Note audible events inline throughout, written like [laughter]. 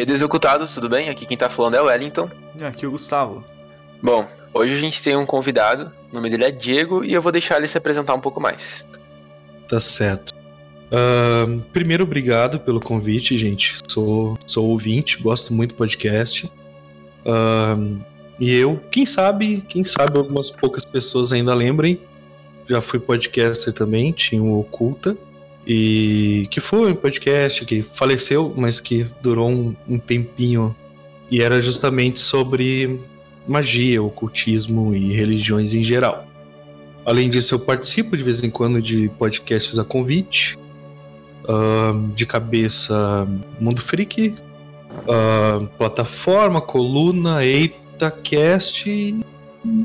E executados, tudo bem? Aqui quem tá falando é o Wellington. E aqui o Gustavo. Bom, hoje a gente tem um convidado, o nome dele é Diego, e eu vou deixar ele se apresentar um pouco mais. Tá certo. Uh, primeiro, obrigado pelo convite, gente. Sou, sou ouvinte, gosto muito do podcast. Uh, e eu, quem sabe, quem sabe algumas poucas pessoas ainda lembrem. Já fui podcaster também, tinha o Oculta. E que foi um podcast que faleceu, mas que durou um, um tempinho. E era justamente sobre magia, ocultismo e religiões em geral. Além disso, eu participo de vez em quando de podcasts a convite. Uh, de cabeça Mundo Freak, uh, plataforma, coluna, EitaCast.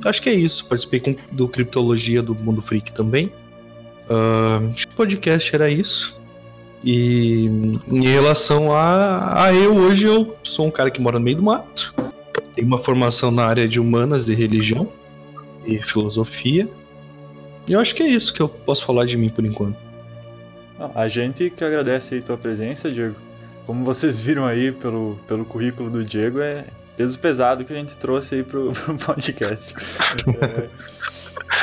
Acho que é isso. Participei com, do Criptologia do Mundo Freak também. Uh, acho que o podcast era isso. E em relação a, a eu, hoje eu sou um cara que mora no meio do mato. Tenho uma formação na área de humanas e religião e filosofia. E eu acho que é isso que eu posso falar de mim por enquanto. A gente que agradece a tua presença, Diego. Como vocês viram aí pelo, pelo currículo do Diego, é peso pesado que a gente trouxe aí pro, [laughs] pro podcast. é, [laughs]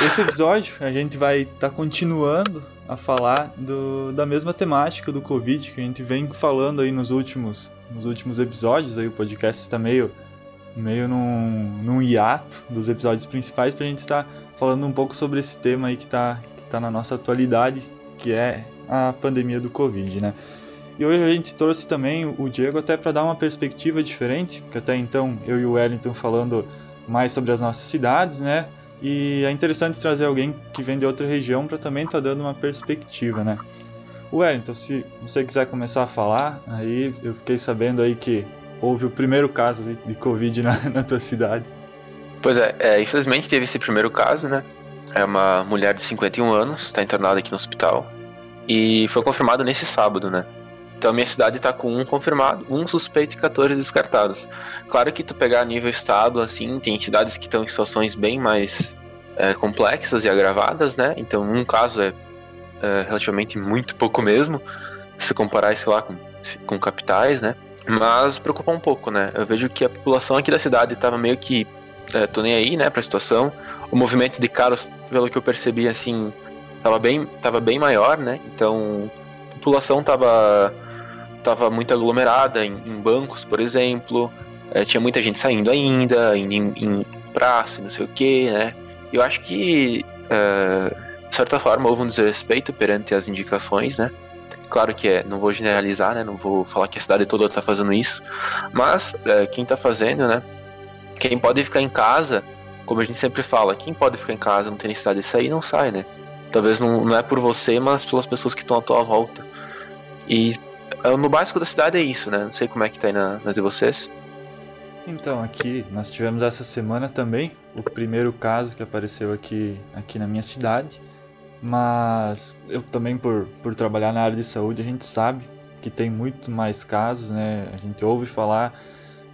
esse episódio a gente vai estar tá continuando a falar do, da mesma temática do Covid que a gente vem falando aí nos últimos, nos últimos episódios. Aí o podcast está meio, meio num, num hiato dos episódios principais para a gente estar tá falando um pouco sobre esse tema aí que está que tá na nossa atualidade, que é a pandemia do Covid, né? E hoje a gente trouxe também o Diego até para dar uma perspectiva diferente, porque até então eu e o Wellington falando mais sobre as nossas cidades, né? E é interessante trazer alguém que vem de outra região para também estar tá dando uma perspectiva, né? Wellington, se você quiser começar a falar, aí eu fiquei sabendo aí que houve o primeiro caso de, Covid na, [laughs] na tua cidade. Pois é, é, infelizmente teve esse primeiro caso, né? É uma mulher de 51 anos, está internada aqui no hospital. E foi confirmado nesse sábado, né? Então a minha cidade está com um confirmado, um suspeito e 14 descartados. Claro que tu pegar nível estado, assim, tem cidades que estão em situações bem mais é, complexas e agravadas, né? Então um caso é, é, relativamente muito pouco mesmo, se comparar, sei lá, com, com capitais, né? Mas preocupa um pouco, né? Eu vejo que a população aqui da cidade estava meio que é, tô nem aí, né, pra situação. O movimento de carros, pelo que eu percebi, assim, tava bem, tava bem maior, né? Então, a população tava, tava muito aglomerada em, em bancos, por exemplo. É, tinha muita gente saindo ainda, em, em praça, não sei o que, né? Eu acho que, é, de certa forma, houve um desrespeito perante as indicações, né? Claro que é, não vou generalizar, né? Não vou falar que a cidade toda está fazendo isso, mas é, quem está fazendo, né? Quem pode ficar em casa, como a gente sempre fala, quem pode ficar em casa, não tem necessidade de sair, não sai, né? Talvez não, não é por você, mas pelas pessoas que estão à tua volta. E no básico da cidade é isso, né? Não sei como é que tá aí na, na de vocês. Então, aqui nós tivemos essa semana também o primeiro caso que apareceu aqui, aqui na minha cidade. Mas eu também, por, por trabalhar na área de saúde, a gente sabe que tem muito mais casos, né? A gente ouve falar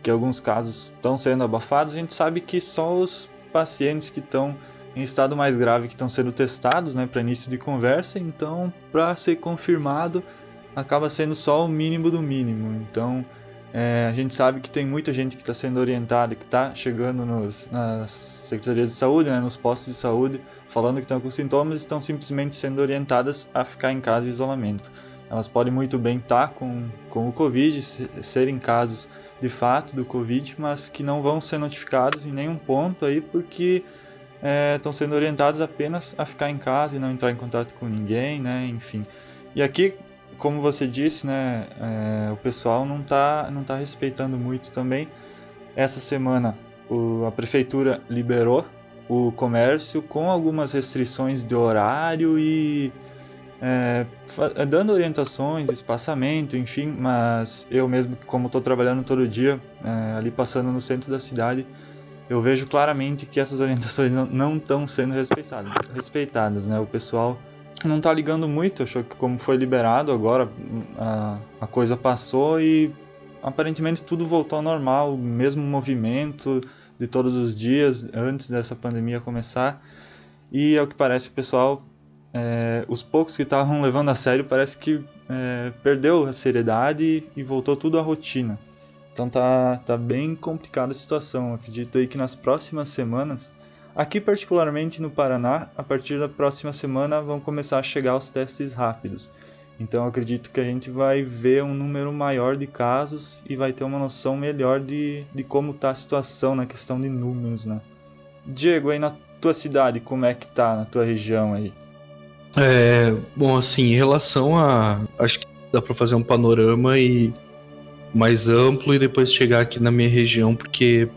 que alguns casos estão sendo abafados. A gente sabe que só os pacientes que estão em estado mais grave que estão sendo testados, né, para início de conversa. Então, para ser confirmado, acaba sendo só o mínimo do mínimo. Então, é, a gente sabe que tem muita gente que está sendo orientada, que está chegando nos, nas secretarias de saúde, né, nos postos de saúde, falando que estão com sintomas, estão simplesmente sendo orientadas a ficar em casa em isolamento. Elas podem muito bem estar tá com, com o Covid, serem casos de fato do Covid, mas que não vão ser notificados em nenhum ponto aí, porque estão é, sendo orientados apenas a ficar em casa e não entrar em contato com ninguém, né? Enfim. E aqui, como você disse, né, é, o pessoal não está não tá respeitando muito também. Essa semana o, a prefeitura liberou o comércio com algumas restrições de horário e é, dando orientações, espaçamento, enfim, mas eu mesmo, como estou trabalhando todo dia é, ali passando no centro da cidade, eu vejo claramente que essas orientações não estão sendo respeitadas, respeitadas, né? O pessoal não está ligando muito, achou que como foi liberado agora a, a coisa passou e aparentemente tudo voltou ao normal, o mesmo movimento de todos os dias antes dessa pandemia começar. E ao que parece o pessoal, é, os poucos que estavam [laughs] levando a sério parece que é, perdeu a seriedade e voltou tudo à rotina. Então tá, tá bem complicada a situação. Acredito aí que nas próximas semanas, aqui particularmente no Paraná, a partir da próxima semana vão começar a chegar os testes rápidos. Então acredito que a gente vai ver um número maior de casos e vai ter uma noção melhor de, de como está a situação na questão de números, né? Diego, aí na tua cidade, como é que tá na tua região aí? É, bom, assim, em relação a. Acho que dá para fazer um panorama e mais amplo e depois chegar aqui na minha região, porque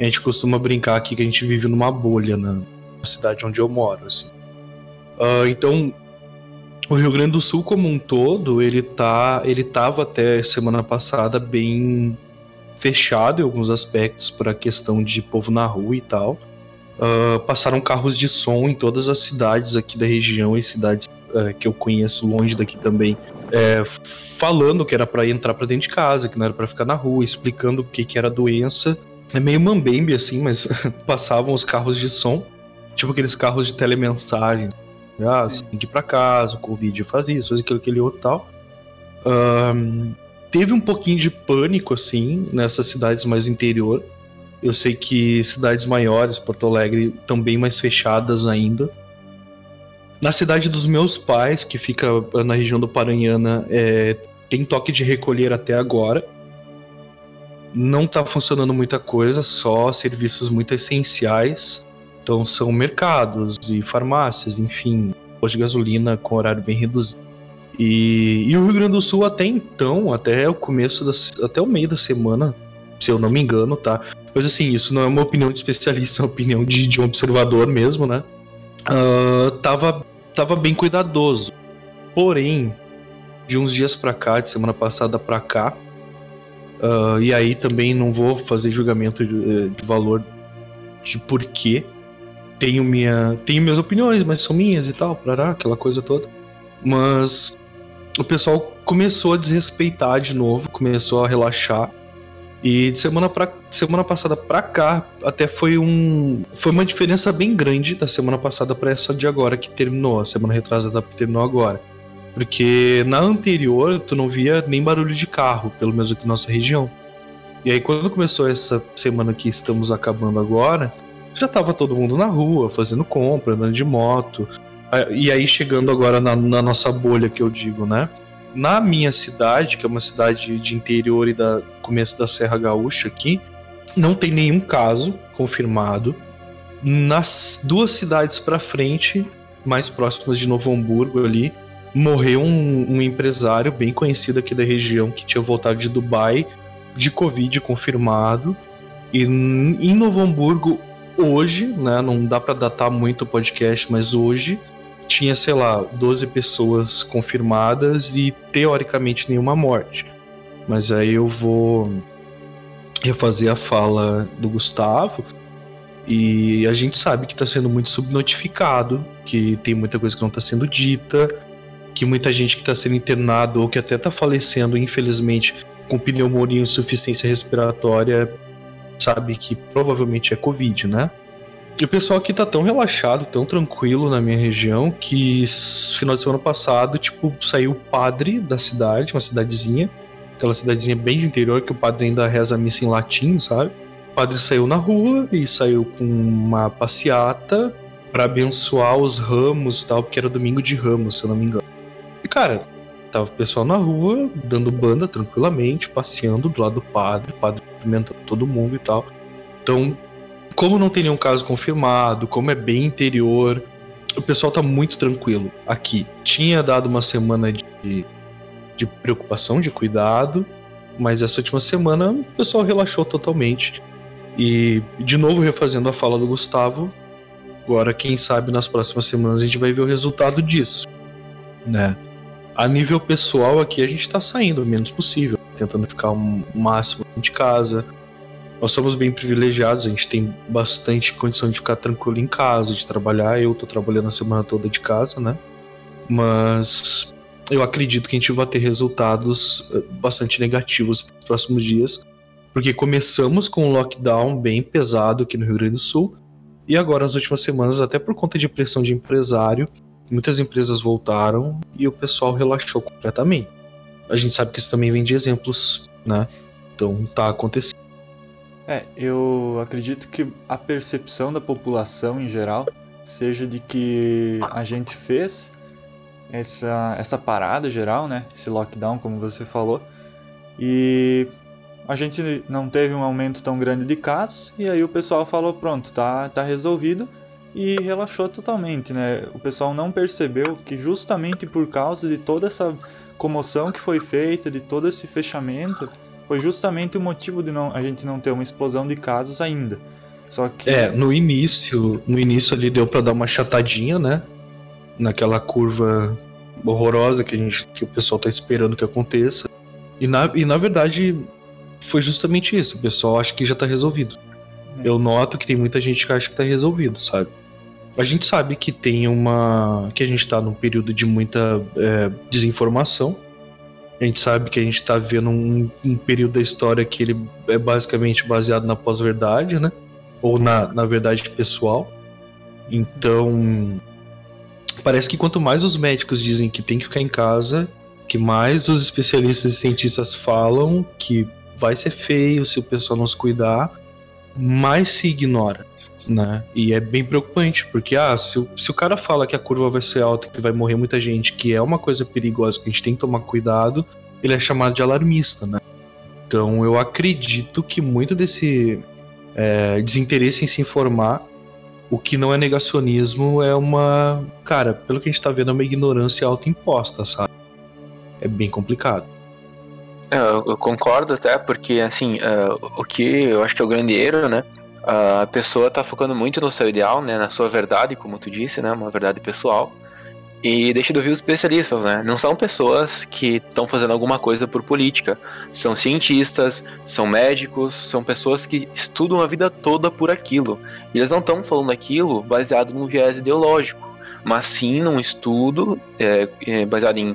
a gente costuma brincar aqui que a gente vive numa bolha na cidade onde eu moro, assim. Uh, então, o Rio Grande do Sul como um todo, ele tá, ele tava até semana passada bem fechado em alguns aspectos para a questão de povo na rua e tal. Uh, passaram carros de som em todas as cidades aqui da região e cidades uh, que eu conheço longe daqui também, é, falando que era para entrar para dentro de casa, que não era para ficar na rua, explicando o que, que era doença. É meio mambembe assim, mas [laughs] passavam os carros de som, tipo aqueles carros de telemensagem. Ah, você tem que ir pra casa, o Covid faz isso, faz aquilo, aquele outro tal. Um, teve um pouquinho de pânico, assim, nessas cidades mais interior. Eu sei que cidades maiores, Porto Alegre, estão bem mais fechadas ainda. Na cidade dos meus pais, que fica na região do Paranhana, é, tem toque de recolher até agora. Não está funcionando muita coisa, só serviços muito essenciais. Então são mercados e farmácias, enfim, postos de gasolina com horário bem reduzido. E, e, o Rio Grande do Sul até então, até o começo, da, até o meio da semana, se eu não me engano, tá? Mas assim, isso não é uma opinião de especialista, é uma opinião de, de um observador mesmo, né? Uh, tava, tava bem cuidadoso. Porém, de uns dias pra cá, de semana passada pra cá, uh, e aí também não vou fazer julgamento de, de valor de porquê. Tenho, minha, tenho minhas opiniões, mas são minhas e tal, parará, aquela coisa toda. Mas o pessoal começou a desrespeitar de novo, começou a relaxar. E de semana, pra, semana passada pra cá, até foi um. Foi uma diferença bem grande da semana passada para essa de agora que terminou, a semana retrasada que terminou agora. Porque na anterior tu não via nem barulho de carro, pelo menos aqui na nossa região. E aí quando começou essa semana que estamos acabando agora, já tava todo mundo na rua, fazendo compra, andando de moto. E aí chegando agora na, na nossa bolha que eu digo, né? Na minha cidade, que é uma cidade de interior e da começo da Serra Gaúcha aqui, não tem nenhum caso confirmado. Nas duas cidades para frente, mais próximas de Novo Hamburgo ali, morreu um, um, empresário bem conhecido aqui da região que tinha voltado de Dubai de Covid confirmado. E em Novo Hamburgo, hoje, né, não dá para datar muito o podcast, mas hoje tinha, sei lá, 12 pessoas confirmadas e teoricamente nenhuma morte. Mas aí eu vou refazer a fala do Gustavo. E a gente sabe que está sendo muito subnotificado, que tem muita coisa que não está sendo dita, que muita gente que está sendo internado ou que até está falecendo, infelizmente, com pneumonia e insuficiência respiratória, sabe que provavelmente é Covid, né? E o pessoal aqui tá tão relaxado, tão tranquilo na minha região, que final de semana passado, tipo, saiu o padre da cidade, uma cidadezinha, aquela cidadezinha bem de interior, que o padre ainda reza a missa em latim, sabe? O padre saiu na rua e saiu com uma passeata para abençoar os ramos e tal, porque era domingo de ramos, se eu não me engano. Cara, tava o pessoal na rua, dando banda tranquilamente, passeando do lado do padre, o padre cumprimentando todo mundo e tal. Então, como não tem nenhum caso confirmado, como é bem interior, o pessoal tá muito tranquilo aqui. Tinha dado uma semana de, de preocupação, de cuidado, mas essa última semana o pessoal relaxou totalmente. E, de novo, refazendo a fala do Gustavo, agora, quem sabe, nas próximas semanas a gente vai ver o resultado disso, né? A nível pessoal aqui, a gente tá saindo o menos possível, tentando ficar o máximo de casa, nós somos bem privilegiados, a gente tem bastante condição de ficar tranquilo em casa, de trabalhar. Eu tô trabalhando a semana toda de casa, né? Mas eu acredito que a gente vai ter resultados eh, bastante negativos nos próximos dias, porque começamos com um lockdown bem pesado aqui no Rio Grande do Sul, e agora nas últimas semanas, até por conta de pressão de empresário, muitas empresas voltaram e o pessoal relaxou completamente. A gente sabe que isso também vem de exemplos, né? Então tá acontecendo. É, eu acredito que a percepção da população em geral seja de que a gente fez essa, essa parada geral, né? Esse lockdown, como você falou, e a gente não teve um aumento tão grande de casos, e aí o pessoal falou: pronto, tá, tá resolvido, e relaxou totalmente, né? O pessoal não percebeu que justamente por causa de toda essa comoção que foi feita, de todo esse fechamento, foi justamente o motivo de não, a gente não ter uma explosão de casos ainda. Só que É, no início, no início ali deu para dar uma chatadinha, né? Naquela curva horrorosa que a gente que o pessoal tá esperando que aconteça. E na, e na verdade foi justamente isso. O pessoal acha que já tá resolvido. É. Eu noto que tem muita gente que acha que tá resolvido, sabe? A gente sabe que tem uma. que a gente tá num período de muita é, desinformação. A gente sabe que a gente tá vivendo um, um período da história que ele é basicamente baseado na pós-verdade, né? Ou na, na verdade pessoal. Então. Parece que quanto mais os médicos dizem que tem que ficar em casa, que mais os especialistas e cientistas falam que vai ser feio se o pessoal não se cuidar, mais se ignora, né? E é bem preocupante, porque ah, se, o- se o cara fala que a curva vai ser alta, que vai morrer muita gente, que é uma coisa perigosa, que a gente tem que tomar cuidado, ele é chamado de alarmista, né? Então eu acredito que muito desse é, desinteresse em se informar, o que não é negacionismo é uma. Cara, pelo que a gente tá vendo, é uma ignorância autoimposta, sabe? É bem complicado. É, Eu, eu concordo até, porque assim, é, o que eu acho que é o grande erro, né? A pessoa tá focando muito no seu ideal, né? Na sua verdade, como tu disse, né? Uma verdade pessoal. E deixa de ouvir os especialistas, né? Não são pessoas que estão fazendo alguma coisa por política. São cientistas, são médicos, são pessoas que estudam a vida toda por aquilo. E eles não estão falando aquilo baseado num viés ideológico, mas sim num estudo é, é, baseado em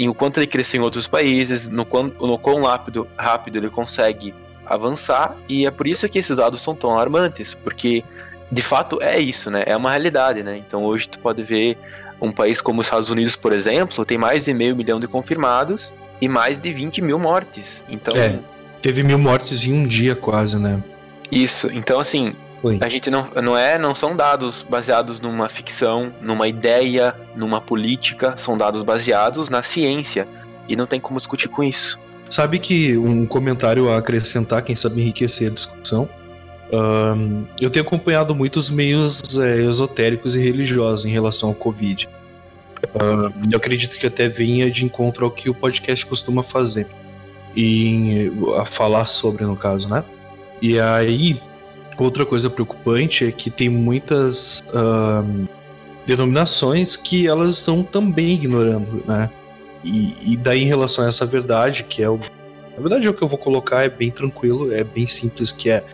em o quanto ele cresceu em outros países, no quão, no quão rápido, rápido ele consegue avançar, e é por isso que esses dados são tão alarmantes, porque de fato é isso, né? É uma realidade, né? Então hoje tu pode ver um país como os Estados Unidos, por exemplo, tem mais de meio milhão de confirmados e mais de 20 mil mortes. Então, É. Teve mil mortes em um dia quase, né? isso. Então, assim, A gente não, não é, não são dados baseados numa ficção, numa ideia, numa política, são dados baseados na ciência. E não tem como discutir com isso. Sabe que um comentário a acrescentar, quem sabe enriquecer a discussão. ahn, eu tenho acompanhado muitos meios é, esotéricos e religiosos em relação ao Covid. Ahn, eu acredito que até venha de encontro ao que o podcast costuma fazer. E a falar sobre, no caso, né? E aí, outra coisa preocupante é que tem muitas ahn, denominações que elas estão também ignorando, né? E, e daí, em relação a essa verdade, que é o. Na verdade, é o que eu vou colocar é bem tranquilo, é bem simples, que é.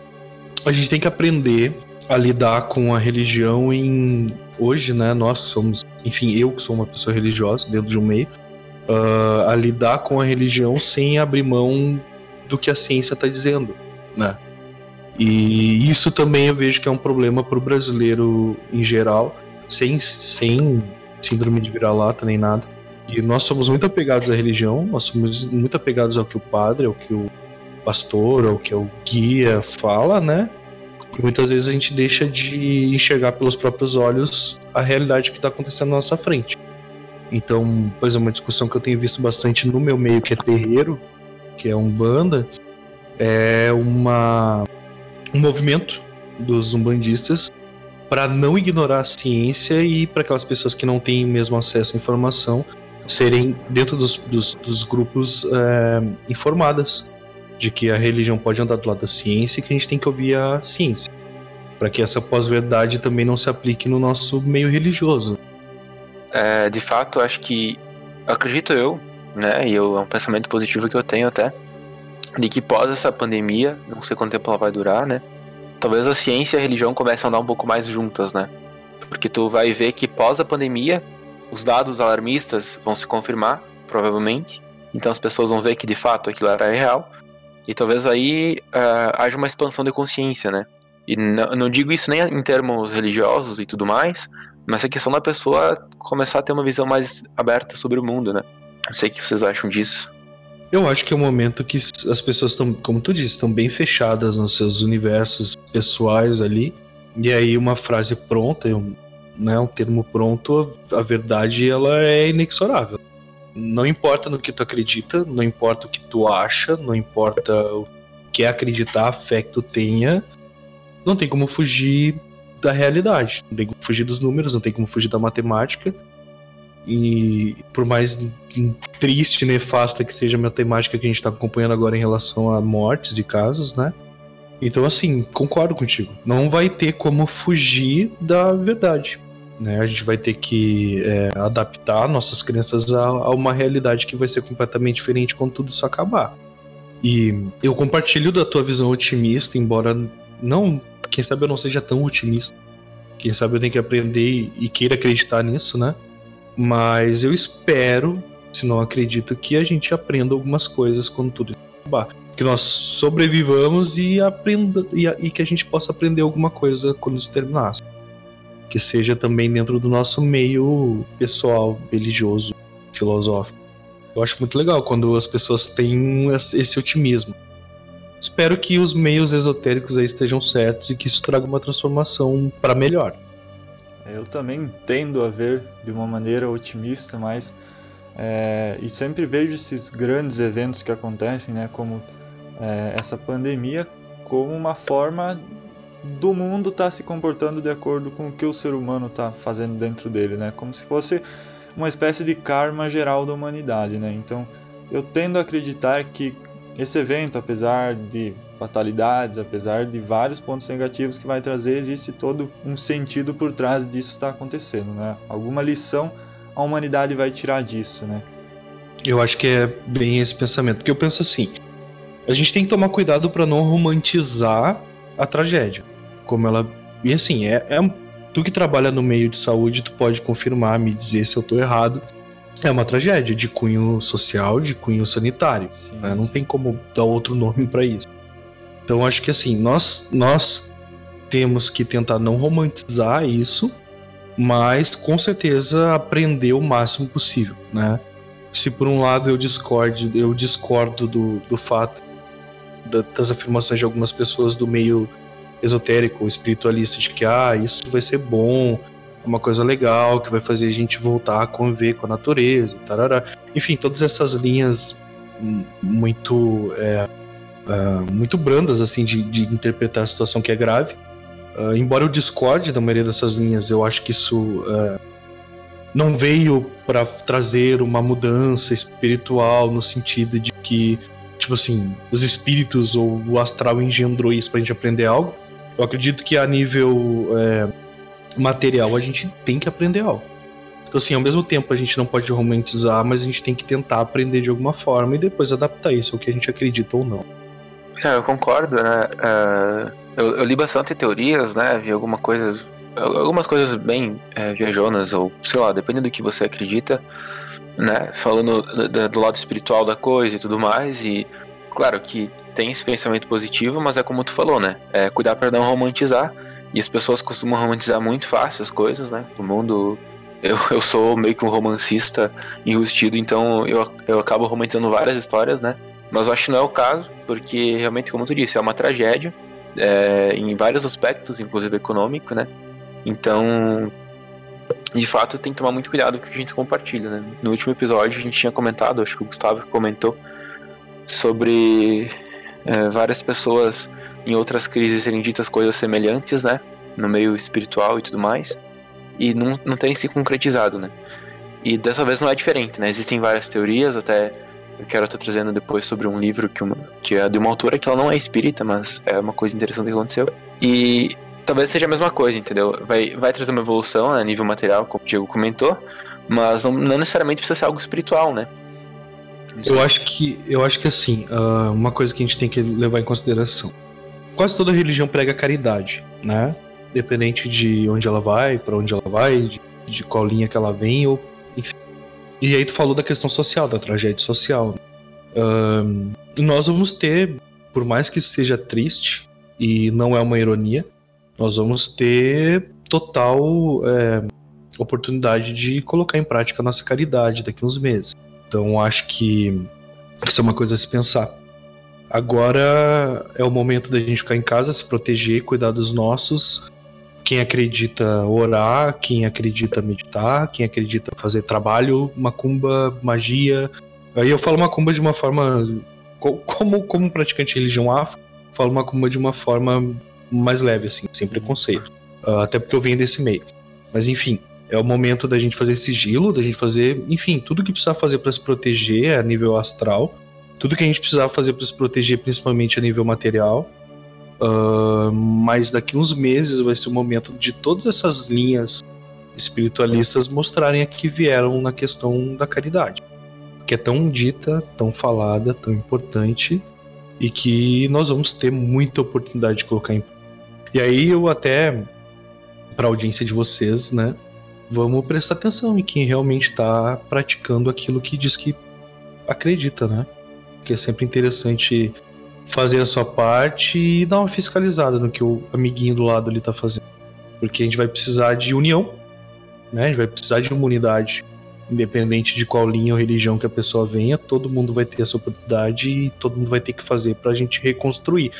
A gente tem que aprender a lidar com a religião em. Hoje, né? Nós que somos. Enfim, eu que sou uma pessoa religiosa dentro de um meio. ah, a lidar com a religião sem abrir mão do que a ciência está dizendo, né? E isso também eu vejo que é um problema para o brasileiro em geral, sem, sem síndrome de vira-lata nem nada. E nós somos muito apegados à religião, nós somos muito apegados ao que o padre, ao que o pastor, ao que o guia fala, né? E muitas vezes a gente deixa de enxergar pelos próprios olhos a realidade que está acontecendo na nossa frente. Então, pois é uma discussão que eu tenho visto bastante no meu meio, que é terreiro, que é umbanda, é uma um movimento dos umbandistas para não ignorar a ciência e para aquelas pessoas que não têm mesmo acesso à informação serem dentro dos, dos, dos grupos é, informadas de que a religião pode andar do lado da ciência e que a gente tem que ouvir a ciência para que essa pós-verdade também não se aplique no nosso meio religioso. É, de fato, acho que acredito eu, né? E eu, é um pensamento positivo que eu tenho até, de que pós essa pandemia, não sei quanto tempo ela vai durar, né? Talvez a ciência e a religião comecem a andar um pouco mais juntas, né? Porque tu vai ver que pós a pandemia, os dados alarmistas vão se confirmar, provavelmente. Então as pessoas vão ver que de fato aquilo era real. E talvez aí ah, haja uma expansão de consciência, né? E não, não digo isso nem em termos religiosos e tudo mais, mas a questão da pessoa começar a ter uma visão mais aberta sobre o mundo, né? Não sei o que vocês acham disso. Eu acho que é o um momento que as pessoas estão, como tu disse, estão bem fechadas nos seus universos pessoais ali. E aí uma frase pronta, um, né, um termo pronto, a, verdade ela é inexorável. Não importa no que tu acredita, não importa o que tu acha, não importa o que é acreditar, a fé que tu tenha, não tem como fugir da realidade, não tem como fugir dos números, não tem como fugir da matemática. E por mais triste, nefasta que seja a matemática que a gente está acompanhando agora em relação a mortes e casos, né? Então, assim, concordo contigo. Não vai ter como fugir da verdade. Né? A gente vai ter que é, adaptar nossas crenças a, a, uma realidade que vai ser completamente diferente quando tudo isso acabar. E eu compartilho da tua visão otimista, embora não, quem sabe eu não seja tão otimista. Quem sabe eu tenho que aprender e queira acreditar nisso, né? Mas eu espero, se não acredito, que a gente aprenda algumas coisas quando tudo acabar. Que nós sobrevivamos e aprenda e, e que a gente possa aprender alguma coisa quando isso terminar. Que seja também dentro do nosso meio pessoal, religioso, filosófico. Eu acho muito legal quando as pessoas têm esse otimismo. Espero que os meios esotéricos aí estejam certos e que isso traga uma transformação para melhor. Eu também tendo a ver de uma maneira otimista, mas é, e sempre vejo esses grandes eventos que acontecem, né, como é, essa pandemia, como uma forma do mundo estar tá se comportando de acordo com o que o ser humano está fazendo dentro dele, né, como se fosse uma espécie de karma geral da humanidade, né. Então, eu tendo a acreditar que esse evento, apesar de fatalidades, apesar de vários pontos negativos que vai trazer, existe todo um sentido por trás disso estar tá acontecendo, né? Alguma lição a humanidade vai tirar disso, né? Eu acho que é bem esse pensamento, porque eu penso assim, a gente tem que tomar cuidado para não romantizar a tragédia, como ela e assim é, é tu que trabalha no meio de saúde, tu pode confirmar, me dizer se eu tô errado. É uma tragédia de cunho social, de cunho sanitário. Sim, né? Não tem como dar outro nome para isso. Então acho que assim, nós, nós temos que tentar não romantizar isso, mas com certeza aprender o máximo possível, né? Se por um lado eu discordo, eu discordo do, do fato das afirmações de algumas pessoas do meio esotérico ou espiritualista de que ah, isso vai ser bom, uma coisa legal, que vai fazer a gente voltar a conviver com a natureza, tarará. Enfim, todas essas linhas muito é, uh, muito brandas assim de, de, interpretar a situação que é grave. Uh, embora eu discorde da maioria dessas linhas, eu acho que isso uh, não veio para trazer uma mudança espiritual no sentido de que, tipo assim, os espíritos ou o astral engendrou isso pra gente aprender algo. Eu acredito que a nível é, material a gente tem que aprender algo. Então, assim, ao mesmo tempo a gente não pode romantizar, mas a gente tem que tentar aprender de alguma forma e depois adaptar isso ao que a gente acredita ou não. É, eu concordo, né? Uh, eu, eu, li bastante teorias, né? Vi alguma coisa, algumas coisas bem é, viajonas, ou sei lá, dependendo do que você acredita, né? Falando do, do lado espiritual da coisa e tudo mais. E claro que tem esse pensamento positivo, mas é como tu falou, né? É cuidar para não romantizar. E as pessoas costumam romantizar muito fácil as coisas, né? O mundo. Eu, eu sou meio que um romancista enrustido, então eu, eu acabo romantizando várias histórias, né? Mas acho que não é o caso, porque realmente, como tu disse, é uma tragédia é, em vários aspectos, inclusive econômico, né? Então, de fato, tem que tomar muito cuidado com o que a gente compartilha, né? No último episódio a gente tinha comentado, acho que o Gustavo comentou, sobre é, várias pessoas em outras crises serem ditas coisas semelhantes, né? No meio espiritual e tudo mais, e não, não terem se concretizado, né? E dessa vez não é diferente, né? Existem várias teorias, até eu quero estar trazendo depois sobre um livro que, uma, que é de uma autora que ela não é espírita, mas é uma coisa interessante que aconteceu. E talvez seja a mesma coisa, entendeu? Vai, vai trazer uma evolução né, a nível material, como o Diego comentou, mas não, não necessariamente precisa ser algo espiritual, né? Eu acho que eu acho que assim, uh, uma coisa que a gente tem que levar em consideração. Quase toda religião prega caridade, né? Independente de onde ela vai, para onde ela vai, de, de qual linha que ela vem, ou enfim. E aí tu falou da questão social, da tragédia social. Um, nós vamos ter, por mais que isso seja triste, e não é uma ironia, nós vamos ter total é, oportunidade de colocar em prática a nossa caridade daqui uns meses. Então acho que Isso é uma coisa a se pensar. Agora é o momento da gente ficar em casa, se proteger, cuidar dos nossos. Quem acredita orar, quem acredita meditar, quem acredita fazer trabalho, macumba, magia. Aí eu falo macumba de uma forma. Como, como praticante de religião afro, falo macumba de uma forma mais leve, assim, sem preconceito. Uh, até porque eu venho desse meio. Mas enfim, é o momento da gente fazer sigilo, da gente fazer, enfim, tudo que precisar fazer para se proteger a nível astral, tudo que a gente precisar fazer para se proteger, principalmente a nível material. Uh, mas daqui uns meses vai ser o momento de todas essas linhas espiritualistas mostrarem a que vieram na questão da caridade, que é tão dita, tão falada, tão importante e que nós vamos ter muita oportunidade de colocar em e aí eu até para a audiência de vocês, né, vamos prestar atenção em quem realmente está praticando aquilo que diz que acredita, né? Porque é sempre interessante fazer a sua parte e dar uma fiscalizada no que o amiguinho do lado ali está fazendo. Porque a gente vai precisar de união, né? A gente vai precisar de uma unidade. Independente de qual linha ou religião que a pessoa venha, todo mundo vai ter essa oportunidade e todo mundo vai ter que fazer para a gente reconstruir.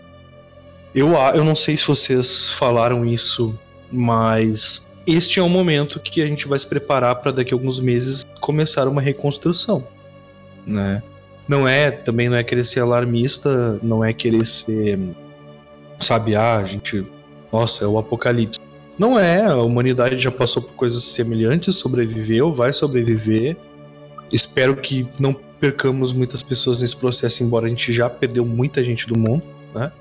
Eu, eu não sei se vocês falaram isso, mas este é o momento que a gente vai se preparar para daqui a alguns meses começar uma reconstrução, né? Não é, também não é querer ser alarmista, não é querer ser, sabe, ah, a gente, nossa, é o apocalipse. Não é, a humanidade já passou por coisas semelhantes, sobreviveu, vai sobreviver. Espero que não percamos muitas pessoas nesse processo, embora a gente já perdeu muita gente do mundo, né?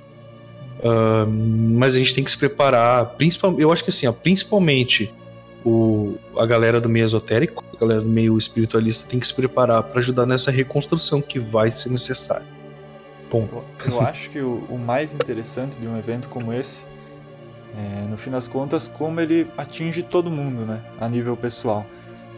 Uh, mas a gente tem que se preparar, principalmente, eu acho que assim, ó, principalmente o, a galera do meio esotérico, a galera do meio espiritualista tem que se preparar para ajudar nessa reconstrução que vai ser necessária. Bom, eu [laughs] acho que o, o, mais interessante de um evento como esse, é, no fim das contas, como ele atinge todo mundo, né, a nível pessoal.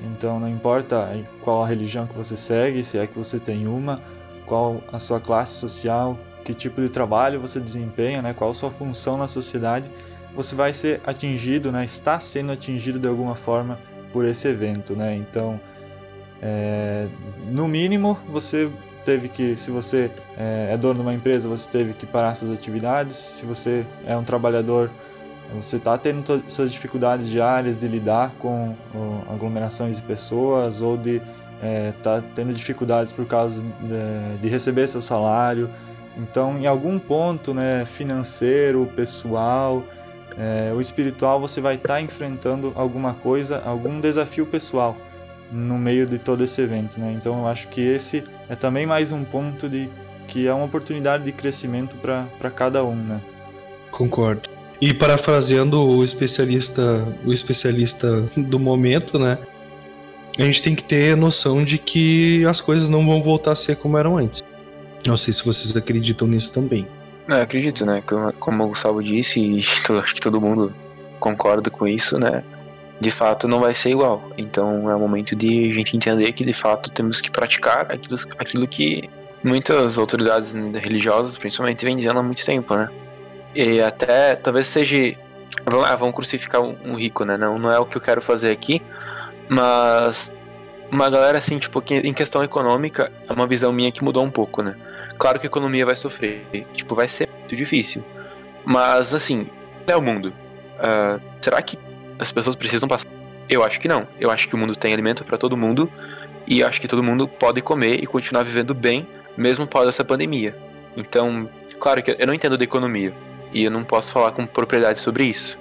Então, não importa qual a religião que você segue, se é que você tem uma, qual a sua classe social, que tipo de trabalho você desempenha, né, qual a sua função na sociedade, você vai ser atingido, né, está sendo atingido de alguma forma por esse evento. Né? Então, é, no mínimo, você teve que, se você é, é dono de uma empresa, você teve que parar suas atividades. Se você é um trabalhador, você está tendo suas dificuldades diárias de lidar com aglomerações de pessoas ou de está é, tendo dificuldades por causa de, de, receber seu salário, então, em algum ponto né, financeiro, pessoal, é, o espiritual, você vai estar tá enfrentando alguma coisa, algum desafio pessoal no meio de todo esse evento. Né? Então, eu acho que esse é também mais um ponto de que é uma oportunidade de crescimento para cada um. Né? Concordo. E parafraseando o especialista, o especialista do momento, né? A gente tem que ter noção de que as coisas não vão voltar a ser como eram antes. Não sei se vocês acreditam nisso também. Não, eu acredito, né? Como o Gustavo disse, e [laughs] acho que todo mundo concorda com isso, né? De fato não vai ser igual. Então é o momento de a gente entender que de fato temos que praticar aquilo, aquilo que muitas autoridades religiosas, principalmente, vêm dizendo há muito tempo, né? E até talvez seja. Ah, vamos crucificar um rico, né? Não, não é o que eu quero fazer aqui, mas uma galera assim, tipo, em questão econômica, é uma visão minha que mudou um pouco, né? Claro que a economia vai sofrer, tipo, vai ser muito difícil. Mas, assim, é o mundo. Uh, será que as pessoas precisam passar? Eu acho que não. Eu acho que o mundo tem alimento para todo mundo e acho que todo mundo pode comer e continuar vivendo bem, mesmo após essa pandemia. Então, claro que eu não entendo de economia e eu não posso falar com propriedade sobre isso,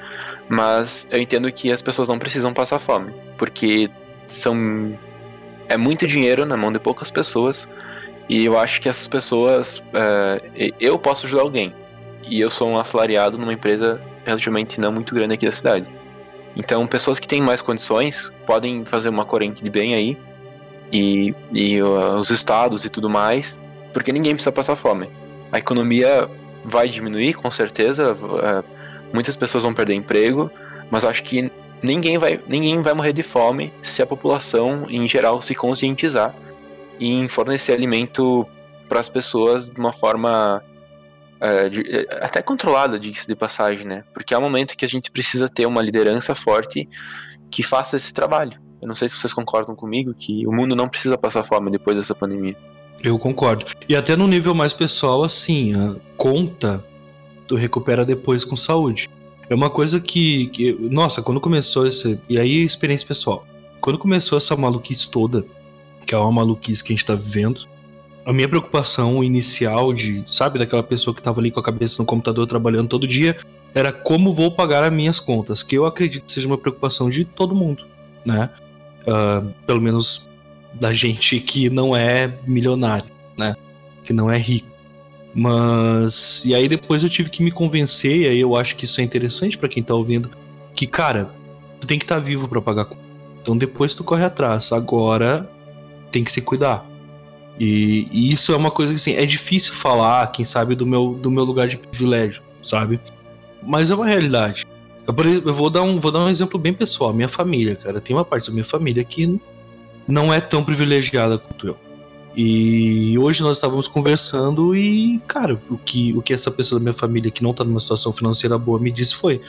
mas eu entendo que as pessoas não precisam passar fome, porque são é muito dinheiro na mão de poucas pessoas. E eu acho que essas pessoas. É, eu posso ajudar alguém. E eu sou um assalariado numa empresa relativamente não muito grande aqui da cidade. Então, pessoas que têm mais condições podem fazer uma corrente de bem aí. E, e uh, os estados e tudo mais. Porque ninguém precisa passar fome. A economia vai diminuir, com certeza. Uh, muitas pessoas vão perder emprego. Mas acho que ninguém vai, ninguém vai morrer de fome se a população em geral se conscientizar em fornecer alimento para as pessoas de uma forma é, de, é, até controlada, diga-se de passagem, né? Porque é um momento que a gente precisa ter uma liderança forte que faça esse trabalho. Eu não sei se vocês concordam comigo que o mundo não precisa passar fome depois dessa pandemia. Eu concordo. E até no nível mais pessoal, assim, conta tu recupera depois com saúde. É uma coisa que, que nossa, quando começou esse, e aí experiência pessoal. Quando começou essa maluquice toda, que é uma maluquice que a gente tá vivendo, a minha preocupação inicial de, sabe, daquela pessoa que tava ali com a cabeça no computador trabalhando todo dia, era como vou pagar as minhas contas, que eu acredito seja uma preocupação de todo mundo, né? Uh, pelo menos da gente que não é milionário, né? Que não é rico. Mas. E aí depois eu tive que me convencer, e aí eu acho que isso é interessante para quem tá ouvindo, que, cara, tu tem que estar tá vivo para pagar conta. Então depois tu corre atrás. Agora tem que se cuidar. E, e, isso é uma coisa que assim, é difícil falar, quem sabe, do meu, do meu lugar de privilégio, sabe? Mas é uma realidade. Eu, exemplo, eu vou dar um, vou dar um exemplo bem pessoal. Minha família, cara, tem uma parte da minha família que não é tão privilegiada quanto eu. E hoje nós estávamos conversando e, cara, o que, o que essa pessoa da minha família que não tá numa situação financeira boa me disse foi: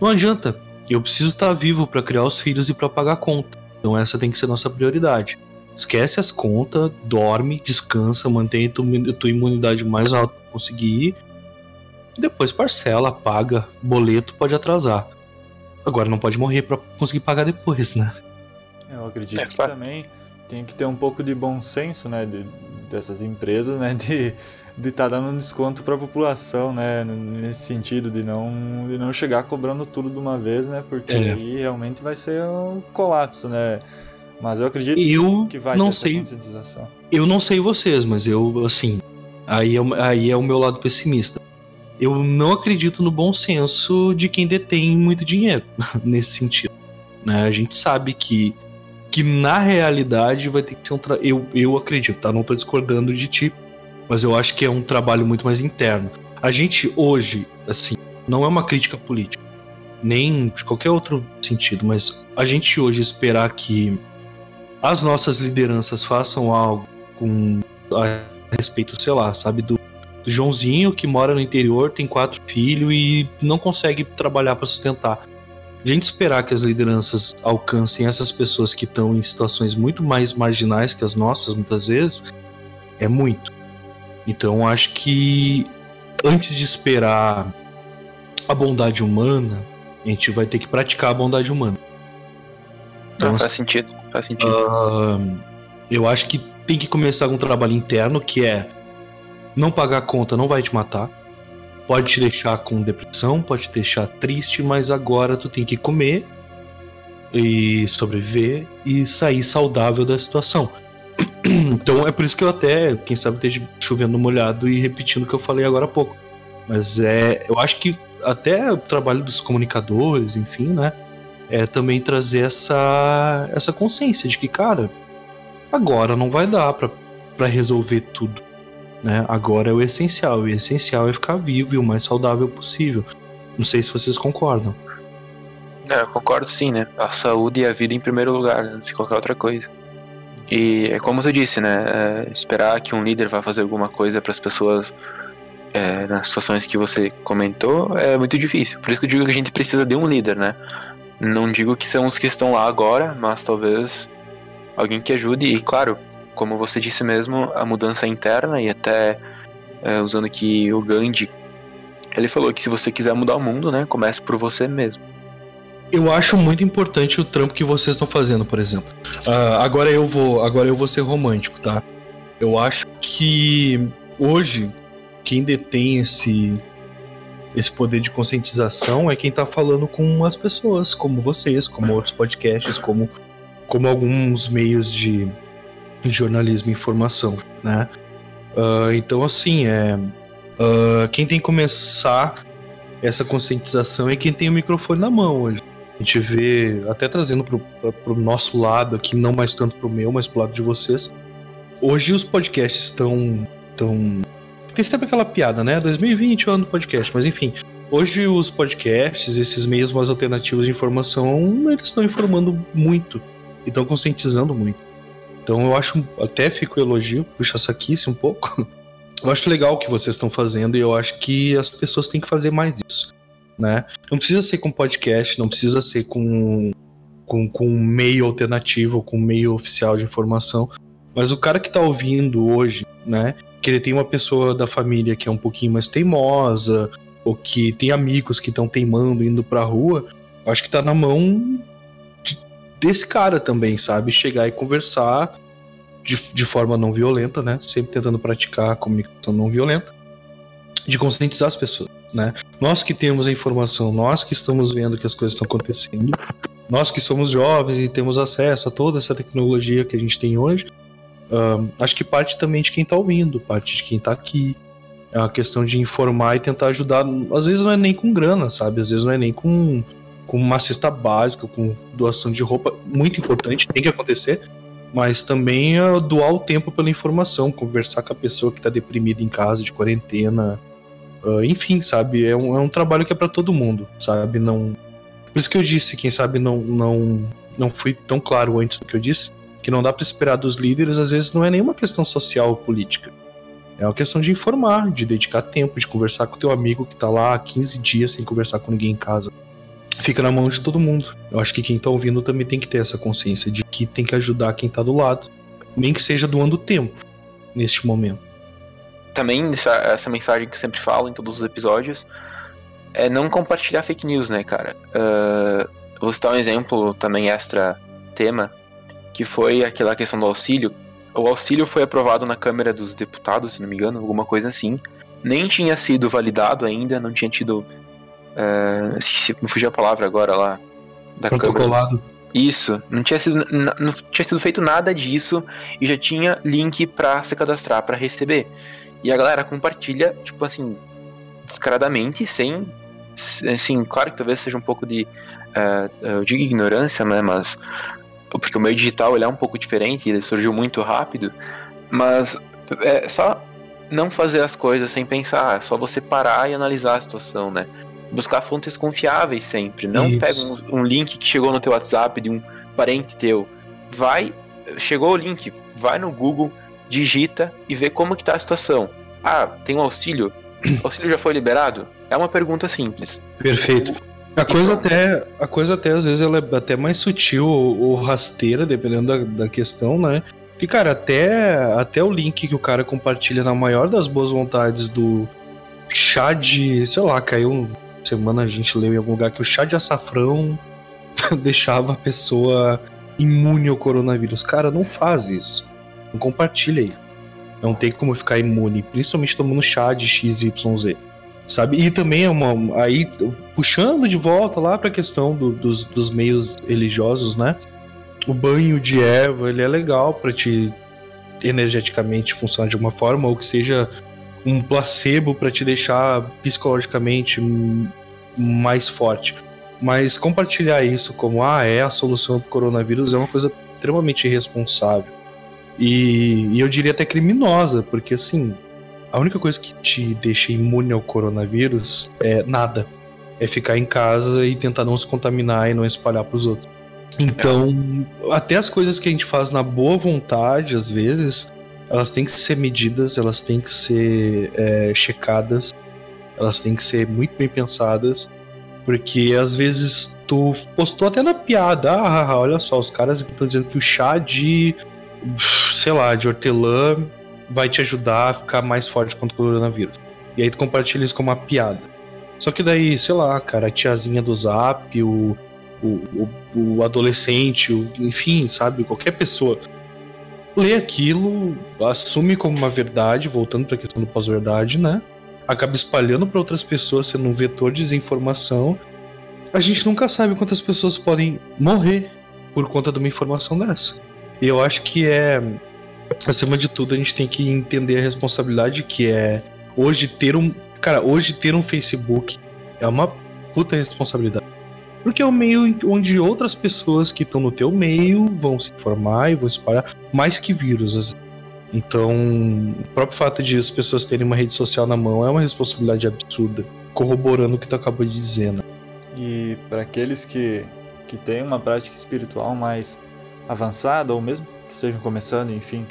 não adianta, eu preciso estar vivo para criar os filhos e para pagar a conta. Então essa tem que ser nossa prioridade. Esquece as contas, dorme, descansa, mantém tua, tua imunidade mais alta que conseguir. E depois parcela, paga, boleto pode atrasar. Agora não pode morrer para conseguir pagar depois, né? Eu acredito é, que também tem que ter um pouco de bom senso, né, de, dessas empresas, né, [laughs] de de estar tá dando desconto para a população, né, nesse sentido de não de não chegar cobrando tudo de uma vez, né, porque é. aí realmente vai ser um colapso, né. Mas eu acredito eu que vai não sei, conscientização. Eu não sei vocês, mas eu assim, aí é, aí é o meu lado pessimista. Eu não acredito no bom senso de quem detém muito dinheiro [laughs] nesse sentido. Né? A gente sabe que que na realidade vai ter que ser um tra... eu, eu acredito, tá? Não tô discordando de ti, mas eu acho que é um trabalho muito mais interno. A gente hoje, assim, não é uma crítica política, nem de qualquer outro sentido, mas a gente hoje esperar que as nossas lideranças façam algo com a respeito, sei lá, sabe, do, do Joãozinho que mora no interior, tem quatro filhos e não consegue trabalhar para sustentar a gente esperar que as lideranças alcancem essas pessoas que estão em situações muito mais marginais que as nossas, muitas vezes, é muito. Então, acho que antes de esperar a bondade humana, a gente vai ter que praticar a bondade humana. Então, Não, faz sentido, faz sentido. Uh, eu acho que tem que começar um trabalho interno que é não pagar a conta não vai te matar pode te deixar com depressão, pode te deixar triste, mas agora tu tem que comer e sobreviver e sair saudável da situação. [clears throat] Então é por isso que eu até, quem sabe, esteja chovendo molhado e repetindo o que eu falei agora há pouco. Mas é, eu acho que até o trabalho dos comunicadores, enfim, né, é também trazer essa essa consciência de que, cara, agora não vai dar para resolver tudo. Né? Agora é o essencial, e o essencial é ficar vivo e o mais saudável possível. Não sei se vocês concordam. É, eu concordo sim, né? A saúde e a vida em primeiro lugar, antes de qualquer outra coisa. E é como você disse, né? É, esperar que um líder vá fazer alguma coisa para as pessoas é, nas situações que você comentou é muito difícil. Por isso que eu digo que a gente precisa de um líder, né? Não digo que são os que estão lá agora, mas talvez alguém que ajude. E claro, como você disse mesmo, a mudança interna e até é, usando aqui o Gandhi, ele falou que se você quiser mudar o mundo, né, comece por você mesmo. Eu acho muito importante o trampo que vocês estão fazendo, por exemplo. Uh, agora eu vou, agora eu vou ser romântico, tá? Eu acho que hoje quem detém esse esse poder de conscientização é quem tá falando com as pessoas, como vocês, como outros podcasts, como como alguns meios de jornalismo e informação, né? Uh, então, assim, é, uh, quem tem que começar essa conscientização é quem tem o microfone na mão hoje. A gente vê, até trazendo pro, pro nosso lado aqui, não mais tanto pro meu, mas pro lado de vocês. Hoje os podcasts estão. Tão... Tem sempre aquela piada, né? 2020 é o ano do podcast, mas enfim. Hoje os podcasts, esses meios mais alternativos de informação, eles estão informando muito. E estão conscientizando muito. Então eu acho, até fico elogio, puxa saquice um pouco. [laughs] Eu acho legal o que vocês estão fazendo e eu acho que as pessoas têm que fazer mais isso, né? Não precisa ser com podcast, não precisa ser com com, com um meio alternativo, com um meio oficial de informação, Mas o cara que tá ouvindo hoje, né? Que ele tem uma pessoa da família que é um pouquinho mais teimosa, ou que tem amigos que estão teimando, indo pra rua, acho que tá na mão de, desse cara também, sabe? Chegar e conversar de, de forma não violenta, né? Sempre tentando praticar a comunicação não violenta, de conscientizar as pessoas, né? Nós que temos a informação, nós que estamos vendo que as coisas estão acontecendo, nós que somos jovens e temos acesso a toda essa tecnologia que a gente tem hoje, acho que parte também de quem está ouvindo, parte de quem está aqui. É uma questão de informar e tentar ajudar. Às vezes não é nem com grana, sabe? Às vezes não é nem com, com uma cesta básica, com doação de roupa. Muito importante, tem que acontecer. Mas também é doar o tempo pela informação, conversar com a pessoa que está deprimida em casa, de quarentena. Uh, enfim, sabe? É um, é um trabalho que é para todo mundo, sabe? Não, por isso que eu disse, quem sabe não, não, não fui tão claro antes do que eu disse, que não dá para esperar dos líderes, às vezes não é nenhuma questão social ou política. É uma questão de informar, de dedicar tempo, de conversar com teu amigo que tá lá há 15 dias sem conversar com ninguém em casa. Fica na mão de todo mundo. Eu acho que quem tá ouvindo também tem que ter essa consciência de que tem que ajudar quem tá do lado. Nem que seja doando tempo neste momento. Também essa, essa mensagem que eu sempre falo em todos os episódios é não compartilhar fake news, né, cara? Uh, vou citar um exemplo também extra tema, que foi aquela questão do auxílio. O auxílio foi aprovado na Câmara dos Deputados, se não me engano, alguma coisa assim. Nem tinha sido validado ainda, não tinha tido. Uh, se me fugiu a palavra agora lá. Da Protocolado. Câmara Isso, não tinha, sido, não tinha sido feito nada disso e já tinha link para se cadastrar, para receber. E a galera compartilha, tipo assim, descaradamente, sem assim, claro que talvez seja um pouco de, uh, eu digo ignorância, né, mas porque o meio digital ele é um pouco diferente, ele surgiu muito rápido, mas é só não fazer as coisas sem pensar, é só você parar e analisar a situação, né? Buscar fontes confiáveis sempre, não Isso. pega um, um, link que chegou no teu WhatsApp de um parente teu, vai, chegou o link, vai no Google, digita e vê como que tá a situação. Ah, tem um auxílio? O [clears throat] auxílio já foi liberado? É uma pergunta simples. Perfeito. A coisa então, até, a coisa até às vezes ela é até mais sutil ou, ou rasteira, dependendo da, da questão, né? Que, cara, até, até o link que o cara compartilha na maior das boas vontades do chá de. Sei lá, caiu. Semana a gente leu em algum lugar que o chá de açafrão [laughs] deixava a pessoa imune ao coronavírus. Cara, não faz isso. Não compartilha aí. Não tem como ficar imune, principalmente tomando chá de XYZ sabe? E também é uma. Aí, puxando de volta lá para a questão do, dos, dos meios religiosos, né? O banho de erva, ele é legal para te energeticamente funcionar de alguma forma, ou que seja um placebo para te deixar psicologicamente mais forte. Mas compartilhar isso como, ah, é a solução do coronavírus é uma coisa extremamente irresponsável. E, e eu diria até criminosa, porque assim, a única coisa que te deixa imune ao coronavírus é nada. É ficar em casa e tentar não se contaminar e não espalhar para os outros. Então, é. até as coisas que a gente faz na boa vontade, às vezes, elas têm que ser medidas, elas têm que ser é, checadas, elas têm que ser muito bem pensadas, porque às vezes tu postou até na piada, ah, olha só, os caras estão dizendo que o chá de, sei lá, de hortelã vai te ajudar a ficar mais forte contra o coronavírus. E aí tu compartilha isso como uma piada. Só que daí, sei lá, cara, a tiazinha do zap, o, o, o, o adolescente, o, enfim, sabe, qualquer pessoa lê aquilo, assume como uma verdade, voltando para a questão do pós-verdade, né? Acaba espalhando para outras pessoas, sendo um vetor de desinformação. A gente nunca sabe quantas pessoas podem morrer por conta de uma informação dessa. E eu acho que é acima de tudo, a gente tem que entender a responsabilidade que é hoje ter um. Cara, hoje ter um Facebook é uma puta responsabilidade. Porque é o meio onde outras pessoas que estão no teu meio vão se informar e vão espalhar mais que vírus. Então, o próprio fato de as pessoas terem uma rede social na mão é uma responsabilidade absurda, corroborando o que tu acabou de dizer, né? E para aqueles que, que têm uma prática espiritual mais avançada, ou mesmo que estejam começando, enfim,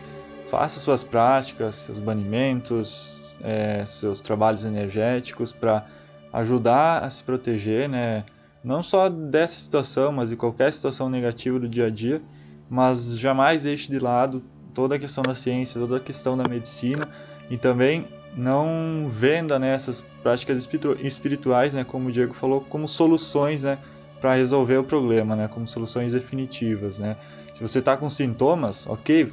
faça suas práticas, seus banimentos, é, seus trabalhos energéticos para ajudar a se proteger, né? Não só dessa situação, mas de qualquer situação negativa do dia a dia, mas jamais deixe de lado toda a questão da ciência, toda a questão da medicina e também não venda né, essas práticas espirituais, né, como o Diego falou, como soluções né, para resolver o problema, né, como soluções definitivas. Né. Se você está com sintomas, ok,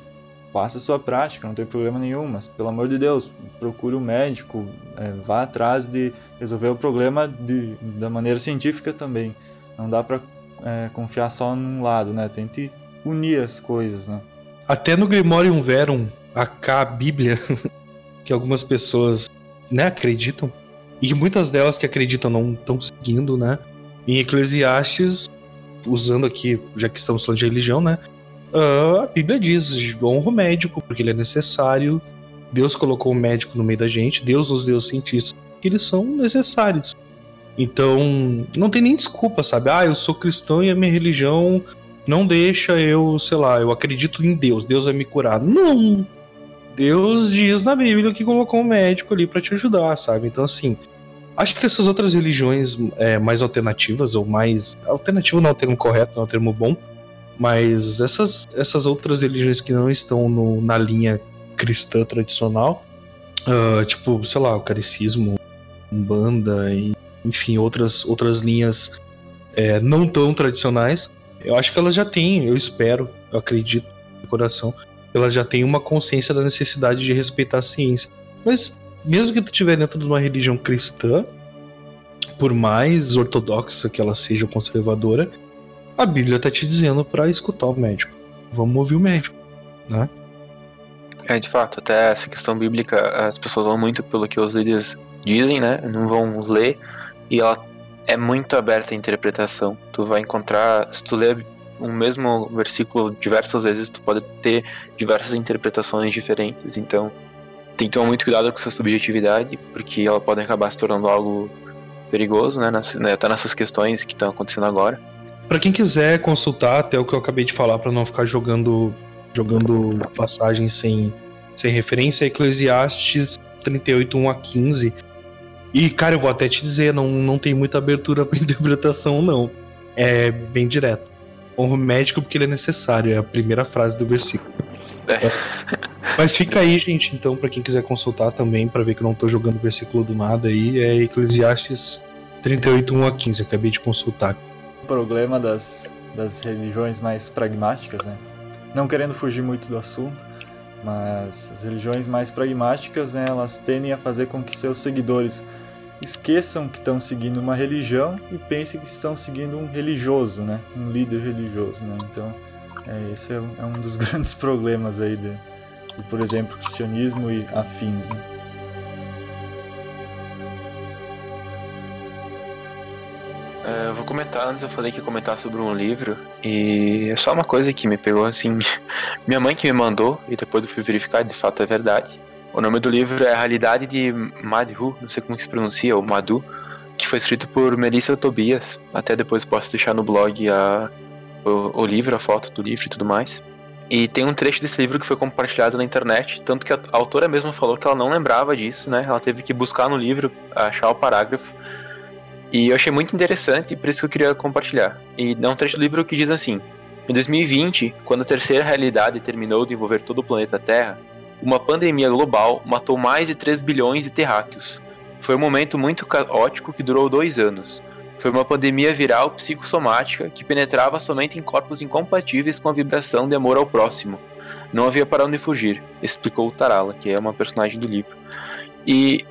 faça a sua prática, não tem problema nenhum, mas pelo amor de Deus, procure um médico, é, vá atrás de resolver o problema de, da maneira científica também. Não dá para é, confiar só num lado, né? Tente unir as coisas, né? Até no Grimorium Verum, a Bíblia, [laughs] que algumas pessoas né, acreditam, e muitas delas que acreditam não estão seguindo, né? Em Eclesiastes, usando aqui, já que estamos falando de religião, né? Uh, a Bíblia diz: honra o médico, porque ele é necessário. Deus colocou o médico no meio da gente, Deus nos deu cientistas, que eles são necessários. Então, não tem nem desculpa, sabe? Ah, eu sou cristão e a minha religião não deixa eu, sei lá, eu acredito em Deus, Deus vai me curar. Não! Deus diz na Bíblia que colocou um médico ali para te ajudar, sabe? Então, assim, acho que essas outras religiões é, mais alternativas, ou mais. Alternativo não é o termo correto, não é o termo bom, mas essas, essas outras religiões que não estão no, na linha cristã tradicional, uh, tipo, sei lá, o caricismo, umbanda e enfim, outras, outras linhas é, não tão tradicionais, eu acho que elas já têm, eu espero, eu acredito no coração, elas já têm uma consciência da necessidade de respeitar a ciência. Mas mesmo que tu estiver dentro de uma religião cristã, por mais ortodoxa que ela seja conservadora, a Bíblia está te dizendo para escutar o médico. Vamos ouvir o médico, né? É, de fato, até essa questão bíblica, as pessoas vão muito pelo que os líderes dizem, né? Não vão ler e ela é muito aberta à interpretação. Tu vai encontrar, se tu ler um mesmo versículo diversas vezes, tu pode ter diversas interpretações diferentes. Então, tem que tomar muito cuidado com essa subjetividade, porque ela pode acabar se tornando algo perigoso, né? Nas, né até nessas questões que estão acontecendo agora. Para quem quiser consultar até o que eu acabei de falar, para não ficar jogando jogando passagens sem, sem referência, Eclesiastes 38, 1 a 15 e, cara, eu vou até te dizer, não, não tem muita abertura [laughs] pra interpretação, não. É bem direto. Honra o médico porque ele é necessário, é a primeira frase do versículo. É. Mas fica aí, gente, então, para quem quiser consultar também, para ver que eu não tô jogando versículo do nada aí, é Eclesiastes 38, 1 a 15, acabei de consultar. Problema das, das religiões mais pragmáticas, né? Não querendo fugir muito do assunto, mas as religiões mais pragmáticas, né, elas tendem a fazer com que seus seguidores esqueçam que estão seguindo uma religião e pensem que estão seguindo um religioso, né? Um líder religioso, né? Então, é, esse é um, é um dos [laughs] grandes problemas aí de, de, por exemplo, cristianismo e afins, né? Eu vou comentar, antes eu falei que ia comentar sobre um livro, e é só uma coisa que me pegou assim. [laughs] Minha mãe que me mandou, e depois eu fui verificar, de fato é verdade. O nome do livro é A Realidade de Madhu, não sei como se pronuncia, ou Madhu, que foi escrito por Melissa Tobias. Até depois posso deixar no blog a, o, o livro, a foto do livro e tudo mais. E tem um trecho desse livro que foi compartilhado na internet, tanto que a autora mesma falou que ela não lembrava disso, né? Ela teve que buscar no livro, achar o parágrafo. E eu achei muito interessante, por isso que eu queria compartilhar. E é um trecho do livro que diz assim: Em 2020, quando a terceira realidade terminou de envolver todo o planeta Terra, uma pandemia global matou mais de 3 bilhões de terráqueos. Foi um momento muito caótico que durou dois anos. Foi uma pandemia viral psicossomática que penetrava somente em corpos incompatíveis com a vibração de amor ao próximo. Não havia para onde fugir, explicou Tarala, que é uma personagem do livro. E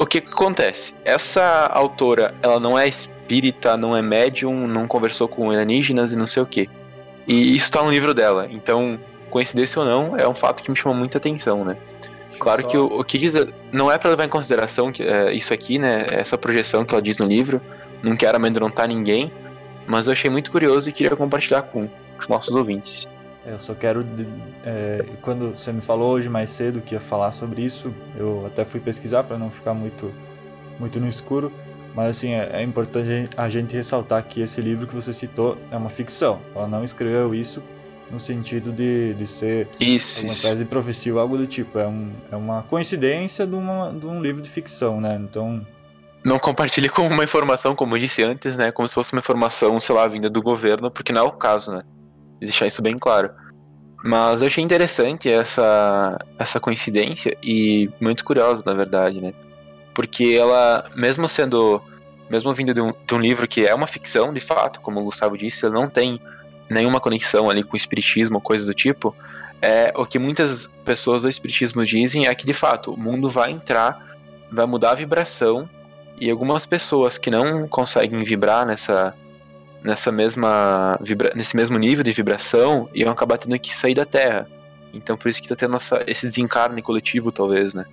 o que, que acontece? Essa autora, ela não é espírita, não é médium, não conversou com alienígenas e não sei o que. E isso está no livro dela. Então, coincidência ou não, é um fato que me chamou muita atenção, né? Claro que o, o que diz não é para levar em consideração que, é, isso aqui, né? Essa projeção que ela diz no livro, não quero amedrontar ninguém, mas eu achei muito curioso e queria compartilhar com os nossos ouvintes. Eu só quero. É, quando você me falou hoje mais cedo que ia falar sobre isso, eu até fui pesquisar para não ficar muito, muito no escuro. Mas assim, é, é importante a gente ressaltar que esse livro que você citou é uma ficção. Ela não escreveu isso no sentido de, de ser isso, uma tese de profecia ou algo do tipo. É, um, é uma coincidência de, uma, de um livro de ficção, né? Então. Não compartilhe com uma informação, como eu disse antes, né? Como se fosse uma informação, sei lá, vinda do governo, porque não é o caso, né? Deixar isso bem claro. Mas eu achei interessante essa, essa coincidência e muito curiosa, na verdade, né? Porque ela, mesmo sendo. Mesmo vindo de um, de um livro que é uma ficção, de fato, como o Gustavo disse, ele não tem nenhuma conexão ali com o espiritismo ou coisa do tipo. É, o que muitas pessoas do espiritismo dizem é que, de fato, o mundo vai entrar, vai mudar a vibração e algumas pessoas que não conseguem vibrar nessa, nessa mesma vibra nesse mesmo nível de vibração iam acabar tendo que sair da Terra. Então por isso que tá tendo essa, esse desencarne coletivo, talvez, né?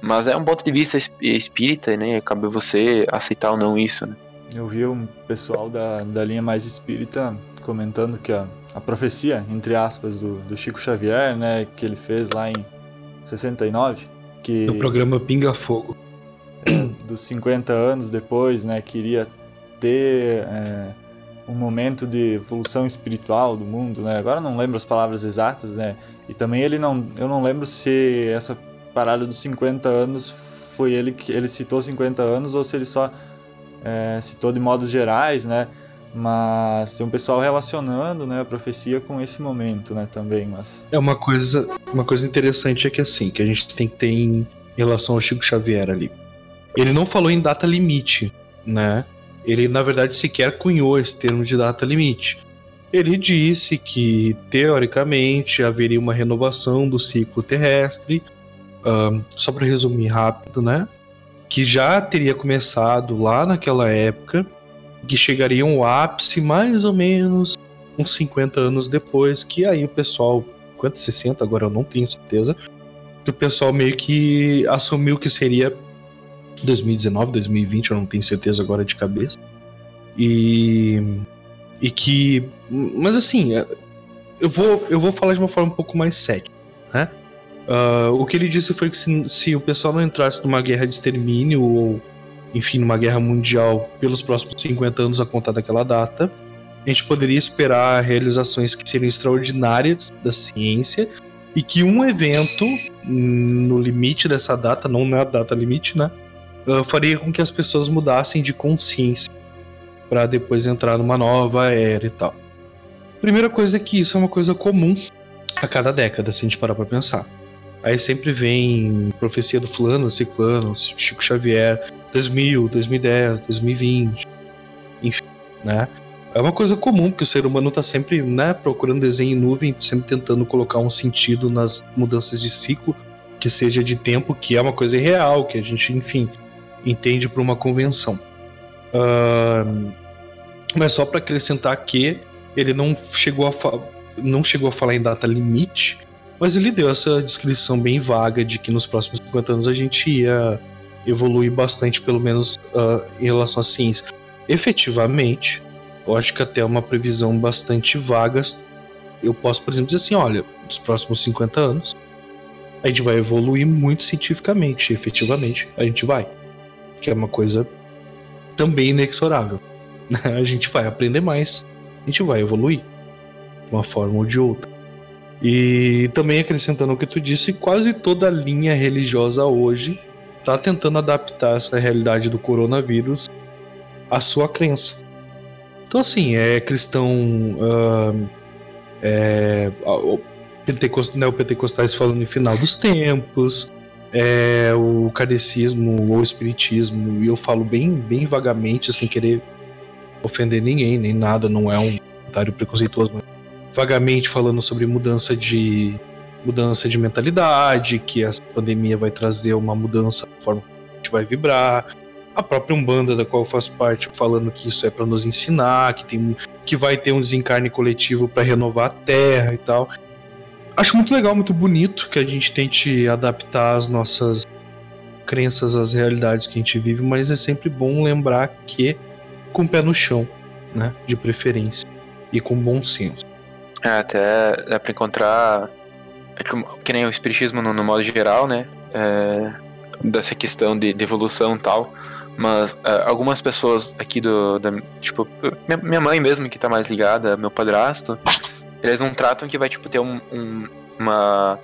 Mas é um ponto de vista espírita, né? Cabe você aceitar ou não isso, né? Eu vi um pessoal da, da linha mais espírita comentando que a, a profecia, entre aspas, do, do Chico Xavier, né? Que ele fez lá em 69, que... O programa Pinga Fogo. Dos 50 anos depois, né? Queria ter... É, um momento de evolução espiritual do mundo, né? Agora não lembro as palavras exatas, né? E também ele não, eu não lembro se essa parada dos 50 anos foi ele que ele citou 50 anos ou se ele só é, citou de modos gerais, né? Mas tem um pessoal relacionando, né, a profecia com esse momento, né, também, mas É uma coisa, uma coisa interessante é que assim, que a gente tem que ter em relação ao Chico Xavier ali. Ele não falou em data limite, né? Ele na verdade sequer cunhou esse termo de data limite. Ele disse que, teoricamente, haveria uma renovação do ciclo terrestre, uh, só para resumir rápido, né? Que já teria começado lá naquela época, que chegaria um ápice mais ou menos uns 50 anos depois, que aí o pessoal, 50, 60, agora eu não tenho certeza, que o pessoal meio que assumiu que seria 2019, 2020, eu não tenho certeza agora de cabeça. E. E que. Mas assim, é, eu vou, eu vou falar de uma forma um pouco mais séria, né? Uh, o que ele disse foi que se, se, o pessoal não entrasse numa guerra de extermínio ou, enfim, numa guerra mundial pelos próximos 50 anos a contar daquela data, a gente poderia esperar realizações que seriam extraordinárias da ciência e que um evento no limite dessa data, não na data limite, né, uh, faria com que as pessoas mudassem de consciência para depois entrar numa nova era e tal. Primeira coisa é que isso é uma coisa comum a cada década, se a gente parar para pensar. Aí sempre vem profecia do fulano, ciclano, Chico Xavier, 2000, 2010, 2020, enfim, né? É uma coisa comum, porque o ser humano está sempre né, procurando desenho em nuvem, sempre tentando colocar um sentido nas mudanças de ciclo, que seja de tempo, que é uma coisa irreal, que a gente, enfim, entende por uma convenção. Uh, mas só para acrescentar que ele não chegou a não chegou a falar em data limite, mas ele deu essa descrição bem vaga de que nos próximos 50 anos a gente ia evoluir bastante, pelo menos uh, em relação à ciência. Efetivamente, eu acho que até uma previsão bastante vaga. Eu posso, por exemplo, dizer assim: olha, nos próximos 50 anos a gente vai evoluir muito cientificamente, efetivamente, a gente vai que é uma coisa também inexorável. [laughs] A gente vai aprender mais, a gente vai evoluir de uma forma ou de outra. E também acrescentando o que tu disse, quase toda a linha religiosa hoje está tentando adaptar essa realidade do coronavírus à sua crença. Então, assim, é cristão. Uh, é, né, Pentecostais falando em final dos tempos, é, o kardecismo ou o espiritismo, e eu falo bem, bem vagamente, sem querer ofender ninguém, nem nada, não é um comentário preconceituoso, mas vagamente falando sobre mudança de mudança de mentalidade, que essa pandemia vai trazer uma mudança na forma que a gente vai vibrar. A própria Umbanda, da qual eu faço parte, falando que isso é para nos ensinar, que, tem, que vai ter um desencarne coletivo para renovar a Terra e tal acho muito legal, muito bonito que a gente tente adaptar as nossas crenças às realidades que a gente vive, mas é sempre bom lembrar que com o pé no chão, né? De preferência. E com bom senso. É, até dá pra encontrar. É que, nem o espiritismo no, no modo geral, né? É, dessa questão de, de evolução e tal. Mas é, algumas pessoas aqui do. Da, tipo, minha, minha mãe mesmo, que tá mais ligada, meu padrasto, eles não tratam que vai, tipo, ter um, um, uma.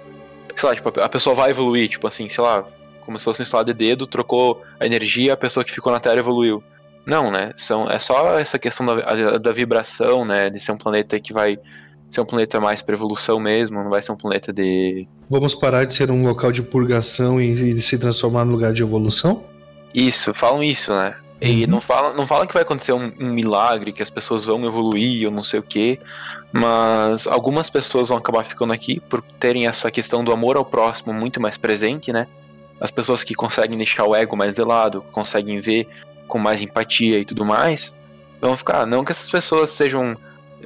Sei lá, tipo, a pessoa vai evoluir, tipo assim, sei lá, como se fosse um estado de dedo, trocou a energia, a pessoa que ficou na Terra evoluiu. Não, né? São, é só essa questão da, da vibração, né? De ser um planeta que vai ser um planeta mais para evolução mesmo, não vai ser um planeta de. Vamos parar de ser um local de purgação e, e se transformar no lugar de evolução? Isso, falam isso, né? E uhum. não falam não fala que vai acontecer um, um, milagre, que as pessoas vão evoluir ou não sei o que, mas algumas pessoas vão acabar ficando aqui por terem essa questão do amor ao próximo muito mais presente, né? As pessoas que conseguem deixar o ego mais de lado, conseguem ver com mais empatia e tudo mais, vão ficar. Não que essas pessoas sejam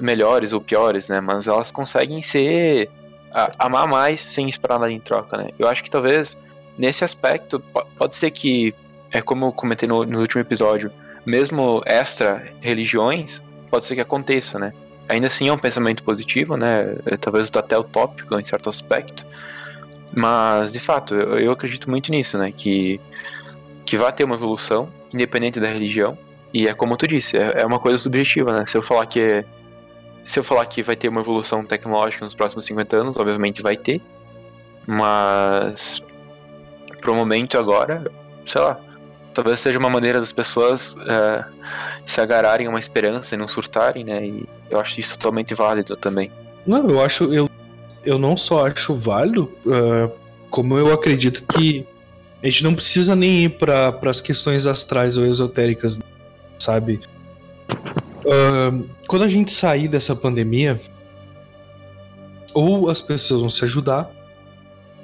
melhores ou piores, né? Mas elas conseguem ser. A, amar mais sem esperar nada em troca, né? Eu acho que talvez nesse aspecto pode ser que, é como eu comentei no, no último episódio, mesmo extra religiões, pode ser que aconteça, né? Ainda assim é um pensamento positivo, né? É, talvez até utópico em certo aspecto. Mas, de fato, eu, eu acredito muito nisso, né? Que, que vai ter uma evolução, independente da religião. E é como tu disse, é, é uma coisa subjetiva, né? Se eu falar que se eu falar que vai ter uma evolução tecnológica nos próximos 50 anos, obviamente vai ter. Mas pro momento agora, sei lá, talvez seja uma maneira das pessoas é, se agarrarem a uma esperança e não surtarem, né? E eu acho isso totalmente válido também. Não, eu acho, eu, eu não só acho válido, uh, como eu acredito que a gente não precisa nem ir para as questões astrais ou esotéricas, sabe? Uh, quando a gente sair dessa pandemia, ou as pessoas vão se ajudar,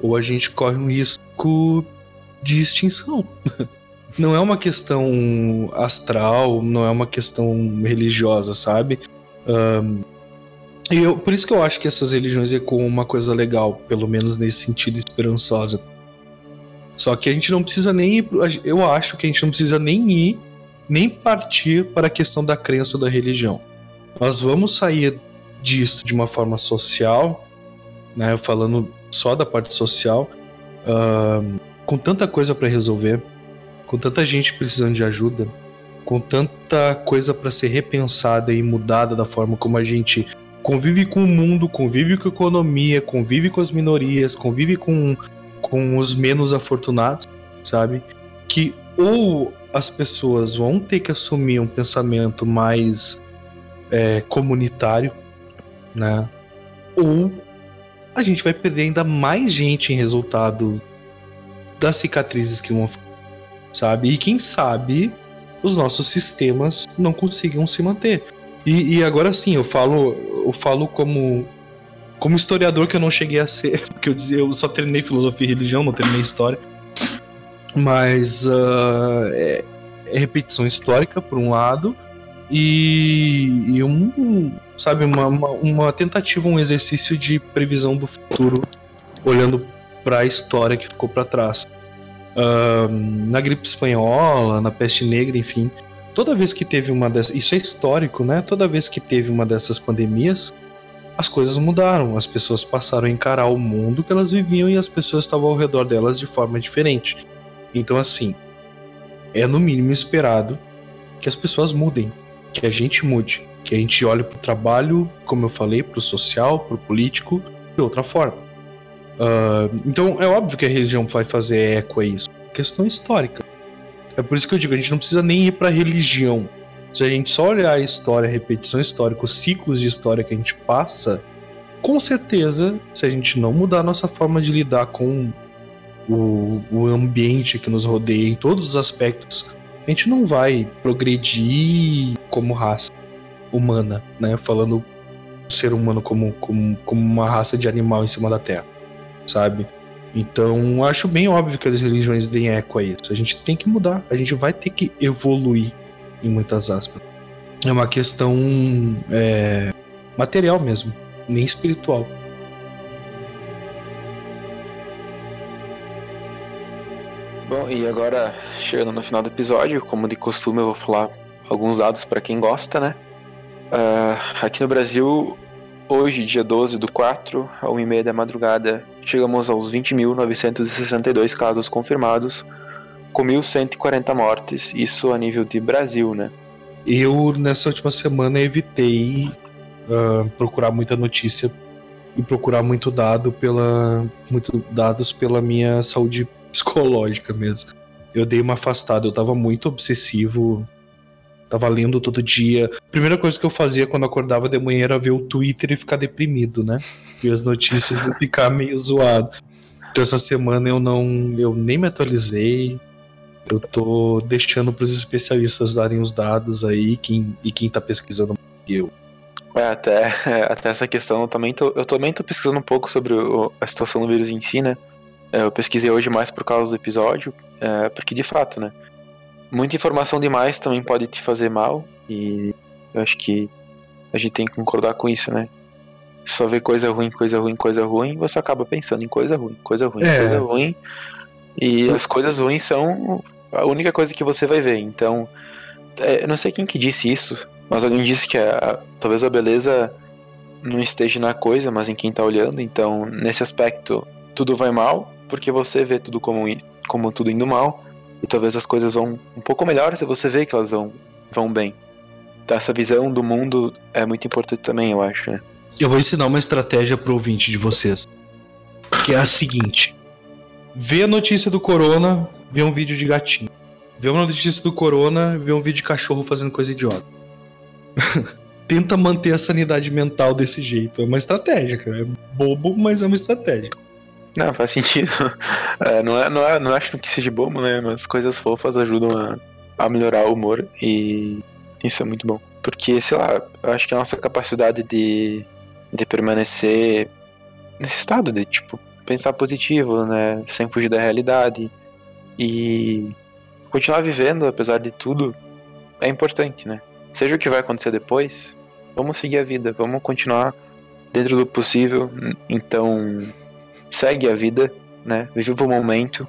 ou a gente corre um risco de extinção. [laughs] Não é uma questão astral, não é uma questão religiosa, sabe? Um, e eu, por isso que eu acho que essas religiões ecoam uma coisa legal, pelo menos nesse sentido esperançosa. Só que a gente não precisa nem ir, eu acho que a gente não precisa nem ir nem partir para a questão da crença ou da religião. Nós vamos sair disso de uma forma social, né, falando só da parte social, com tanta coisa para resolver, com tanta gente precisando de ajuda, com tanta coisa para ser repensada e mudada da forma como a gente convive com o mundo, convive com a economia, convive com as minorias, convive com, com os menos afortunados, sabe? Que ou as pessoas vão ter que assumir um pensamento mais é, comunitário, né? Ou a gente vai perder ainda mais gente em resultado das cicatrizes que vão sabe? E quem sabe os nossos sistemas não consigam se manter. E, e, agora sim, eu falo, eu falo como como historiador que eu não cheguei a ser, [laughs] porque eu dizia, eu só treinei filosofia e religião, não treinei história. Mas uh, é, é, repetição histórica, por um lado, e, e um, sabe, uma, uma, uma, tentativa, um exercício de previsão do futuro, olhando para a história que ficou para trás. Uh, na gripe espanhola, na peste negra, enfim, toda vez que teve uma dessas. Isso é histórico, né? Toda vez que teve uma dessas pandemias, as coisas mudaram. As pessoas passaram a encarar o mundo que elas viviam e as pessoas estavam ao redor delas de forma diferente. Então, assim, é no mínimo esperado que as pessoas mudem, que a gente mude, que a gente olhe para o trabalho, como eu falei, para o social, para o político, de outra forma. Uh, então, é óbvio que a religião vai fazer eco a isso. Questão histórica. É por isso que eu digo, a gente não precisa nem ir para religião. Se a gente só olhar a história, a repetição histórica, os ciclos de história que a gente passa, com certeza, se a gente não mudar a nossa forma de lidar com o, o ambiente que nos rodeia em todos os aspectos, a gente não vai progredir como raça humana, né? Falando ser humano como, como, como uma raça de animal em cima da Terra, sabe? Então, acho bem óbvio que as religiões deem eco a isso. A gente tem que mudar, a gente vai ter que evoluir, em muitas aspas. É uma questão é, material mesmo, nem espiritual. Bom, e agora, chegando no final do episódio, como de costume, eu vou falar alguns dados para quem gosta, né? Uh, aqui no Brasil, hoje, dia 12 do 4, a 1h30 da madrugada, chegamos aos 20.962 casos confirmados, com 1.140 mortes, isso a nível de Brasil, né? Eu, nessa última semana, evitei uh, procurar muita notícia e procurar muito dado pela muito dados pela minha saúde psicológica mesmo. Eu dei uma afastada, eu tava muito obsessivo, Tava lendo todo dia. Primeira coisa que eu fazia quando acordava de manhã era ver o Twitter e ficar deprimido, né? Ver as notícias e ficar meio zoado. Então essa semana eu não. eu nem me atualizei. Eu tô deixando para os especialistas darem os dados aí quem, e quem tá pesquisando eu. É, até, [laughs] até essa questão eu também tô, eu também tô pesquisando um pouco sobre o, a situação do vírus em si, né? É, eu pesquisei hoje mais por causa do episódio, é, porque de fato, né? Muita informação demais também pode te fazer mal, e eu acho que a gente tem que concordar com isso, né? Só ver coisa ruim, coisa ruim, coisa ruim, você acaba pensando em coisa ruim, coisa ruim, é. coisa ruim. E as coisas ruins são a única coisa que você vai ver. Então, é, eu não sei quem que disse isso, mas alguém disse que a, talvez a beleza não esteja na coisa, mas em quem está olhando. Então, nesse aspecto, tudo vai mal, porque você vê tudo como, como tudo indo mal, e talvez as coisas vão um pouco melhor se você vê que elas vão, vão bem. Então, essa visão do mundo é muito importante também, eu acho. Né? Eu vou ensinar uma estratégia pro ouvinte de vocês, que é a seguinte: vê a notícia do corona, vê um vídeo de gatinho. Vê uma notícia do corona, vê um vídeo de cachorro fazendo coisa idiota. [laughs] Tenta manter a sanidade mental desse jeito. É uma estratégia, cara. É bobo, mas é uma estratégia. Não, faz sentido. [laughs] É, não, é, não, é, não acho que seja bobo, né? Mas coisas fofas ajudam a, a melhorar o humor e isso é muito bom. Porque, sei lá, eu acho que a nossa capacidade de, de permanecer nesse estado de, tipo, pensar positivo, né? Sem fugir da realidade e continuar vivendo, apesar de tudo, é importante, né? Seja o que vai acontecer depois, vamos seguir a vida, vamos continuar dentro do possível. Então, segue a vida, né? Viva o momento.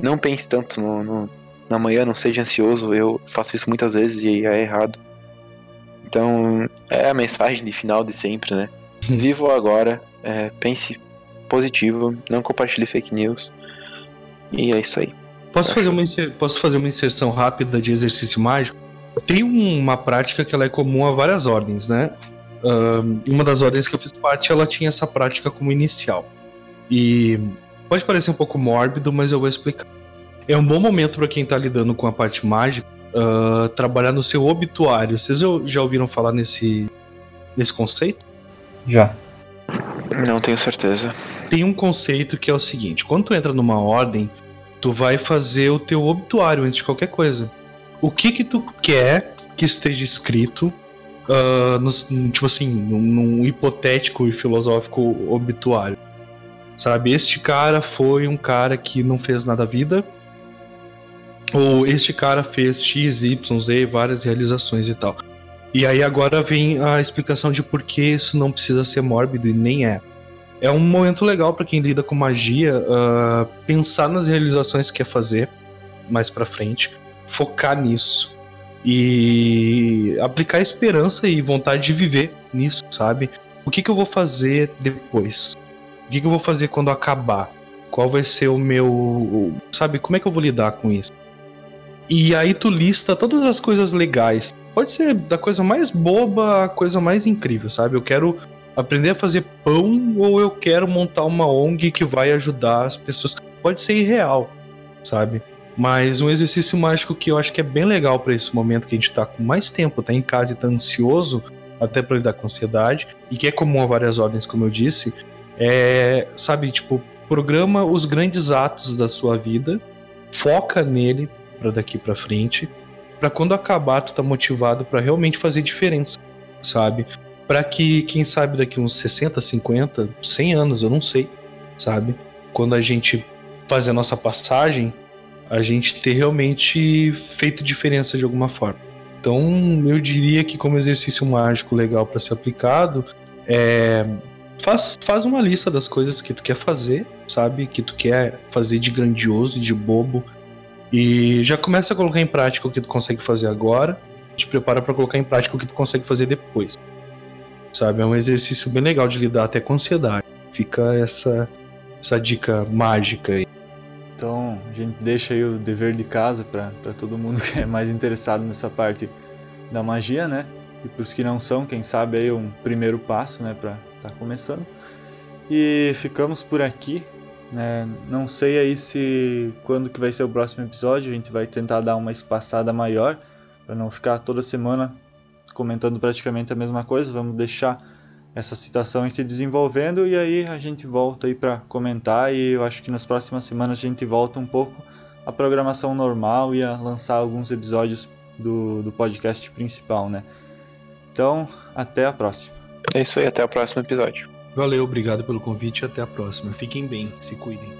Não pense tanto no, no, no amanhã, não seja ansioso. Eu faço isso muitas vezes e é errado. Então, é a mensagem de final de sempre, né? [laughs] Viva o agora, é, pense positivo, não compartilhe fake news. E é isso aí. Posso fazer, uma posso fazer uma inserção rápida de exercício mágico? Tem uma prática que ela é comum a várias ordens, né? Uma das ordens que eu fiz parte, ela tinha essa prática como inicial. E pode parecer um pouco mórbido, mas eu vou explicar. É um bom momento para quem está lidando com a parte mágica uh, trabalhar no seu obituário. Vocês já ouviram falar nesse, nesse conceito? Já. Não tenho certeza. Tem um conceito que é o seguinte: quando tu entra numa ordem, tu vai fazer o teu obituário antes de qualquer coisa. O que que tu quer que esteja escrito, uh, no, tipo assim, num, num hipotético e filosófico obituário? Sabe, este cara foi um cara que não fez nada da vida, ou este cara fez X, Y, Z, várias realizações e tal. E aí agora vem a explicação de por que isso não precisa ser mórbido e nem é é um momento legal para quem lida com magia uh, pensar nas realizações que quer fazer mais para frente, focar nisso e aplicar esperança e vontade de viver nisso, sabe? O que, que eu vou fazer depois? O que, que eu vou fazer quando acabar? Qual vai ser o meu. Sabe, como é que eu vou lidar com isso? E aí tu lista todas as coisas legais. Pode ser da coisa mais boba à coisa mais incrível, sabe? Eu quero aprender a fazer pão ou eu quero montar uma ONG que vai ajudar as pessoas. Pode ser irreal, sabe? Mas um exercício mágico que eu acho que é bem legal para esse momento que a gente tá com mais tempo, tá em casa e tá ansioso, até para lidar com ansiedade, e que é comum a várias ordens, como eu disse, é, sabe, tipo, programa os grandes atos da sua vida, foca nele para daqui para frente, para quando acabar tu tá motivado para realmente fazer diferença, sabe? para que, quem sabe, daqui uns 60, 50, 100 anos, eu não sei, sabe? Quando a gente fazer a nossa passagem, a gente ter realmente feito diferença de alguma forma. Então, eu diria que como exercício mágico legal para ser aplicado, é faz, faz uma lista das coisas que tu quer fazer, sabe? Que tu quer fazer de grandioso e de bobo. E já começa a colocar em prática o que tu consegue fazer agora. Te prepara para colocar em prática o que tu consegue fazer depois sabe? É um exercício bem legal de lidar até com ansiedade. Fica essa, essa dica mágica aí. Então, a gente deixa aí o dever de casa para todo mundo que é mais interessado nessa parte da magia, né? E para os que não são, quem sabe aí um primeiro passo, né, para estar tá começando. E ficamos por aqui, né? Não sei aí se quando que vai ser o próximo episódio, a gente vai tentar dar uma espaçada maior, para não ficar toda semana comentando praticamente a mesma coisa. Vamos deixar essa situação se desenvolvendo e aí a gente volta aí para comentar e eu acho que nas próximas semanas a gente volta um pouco a programação normal e a lançar alguns episódios do, do podcast principal, né? Então, até a próxima. É isso aí, até o próximo episódio. Valeu, obrigado pelo convite e até a próxima. Fiquem bem, se cuidem.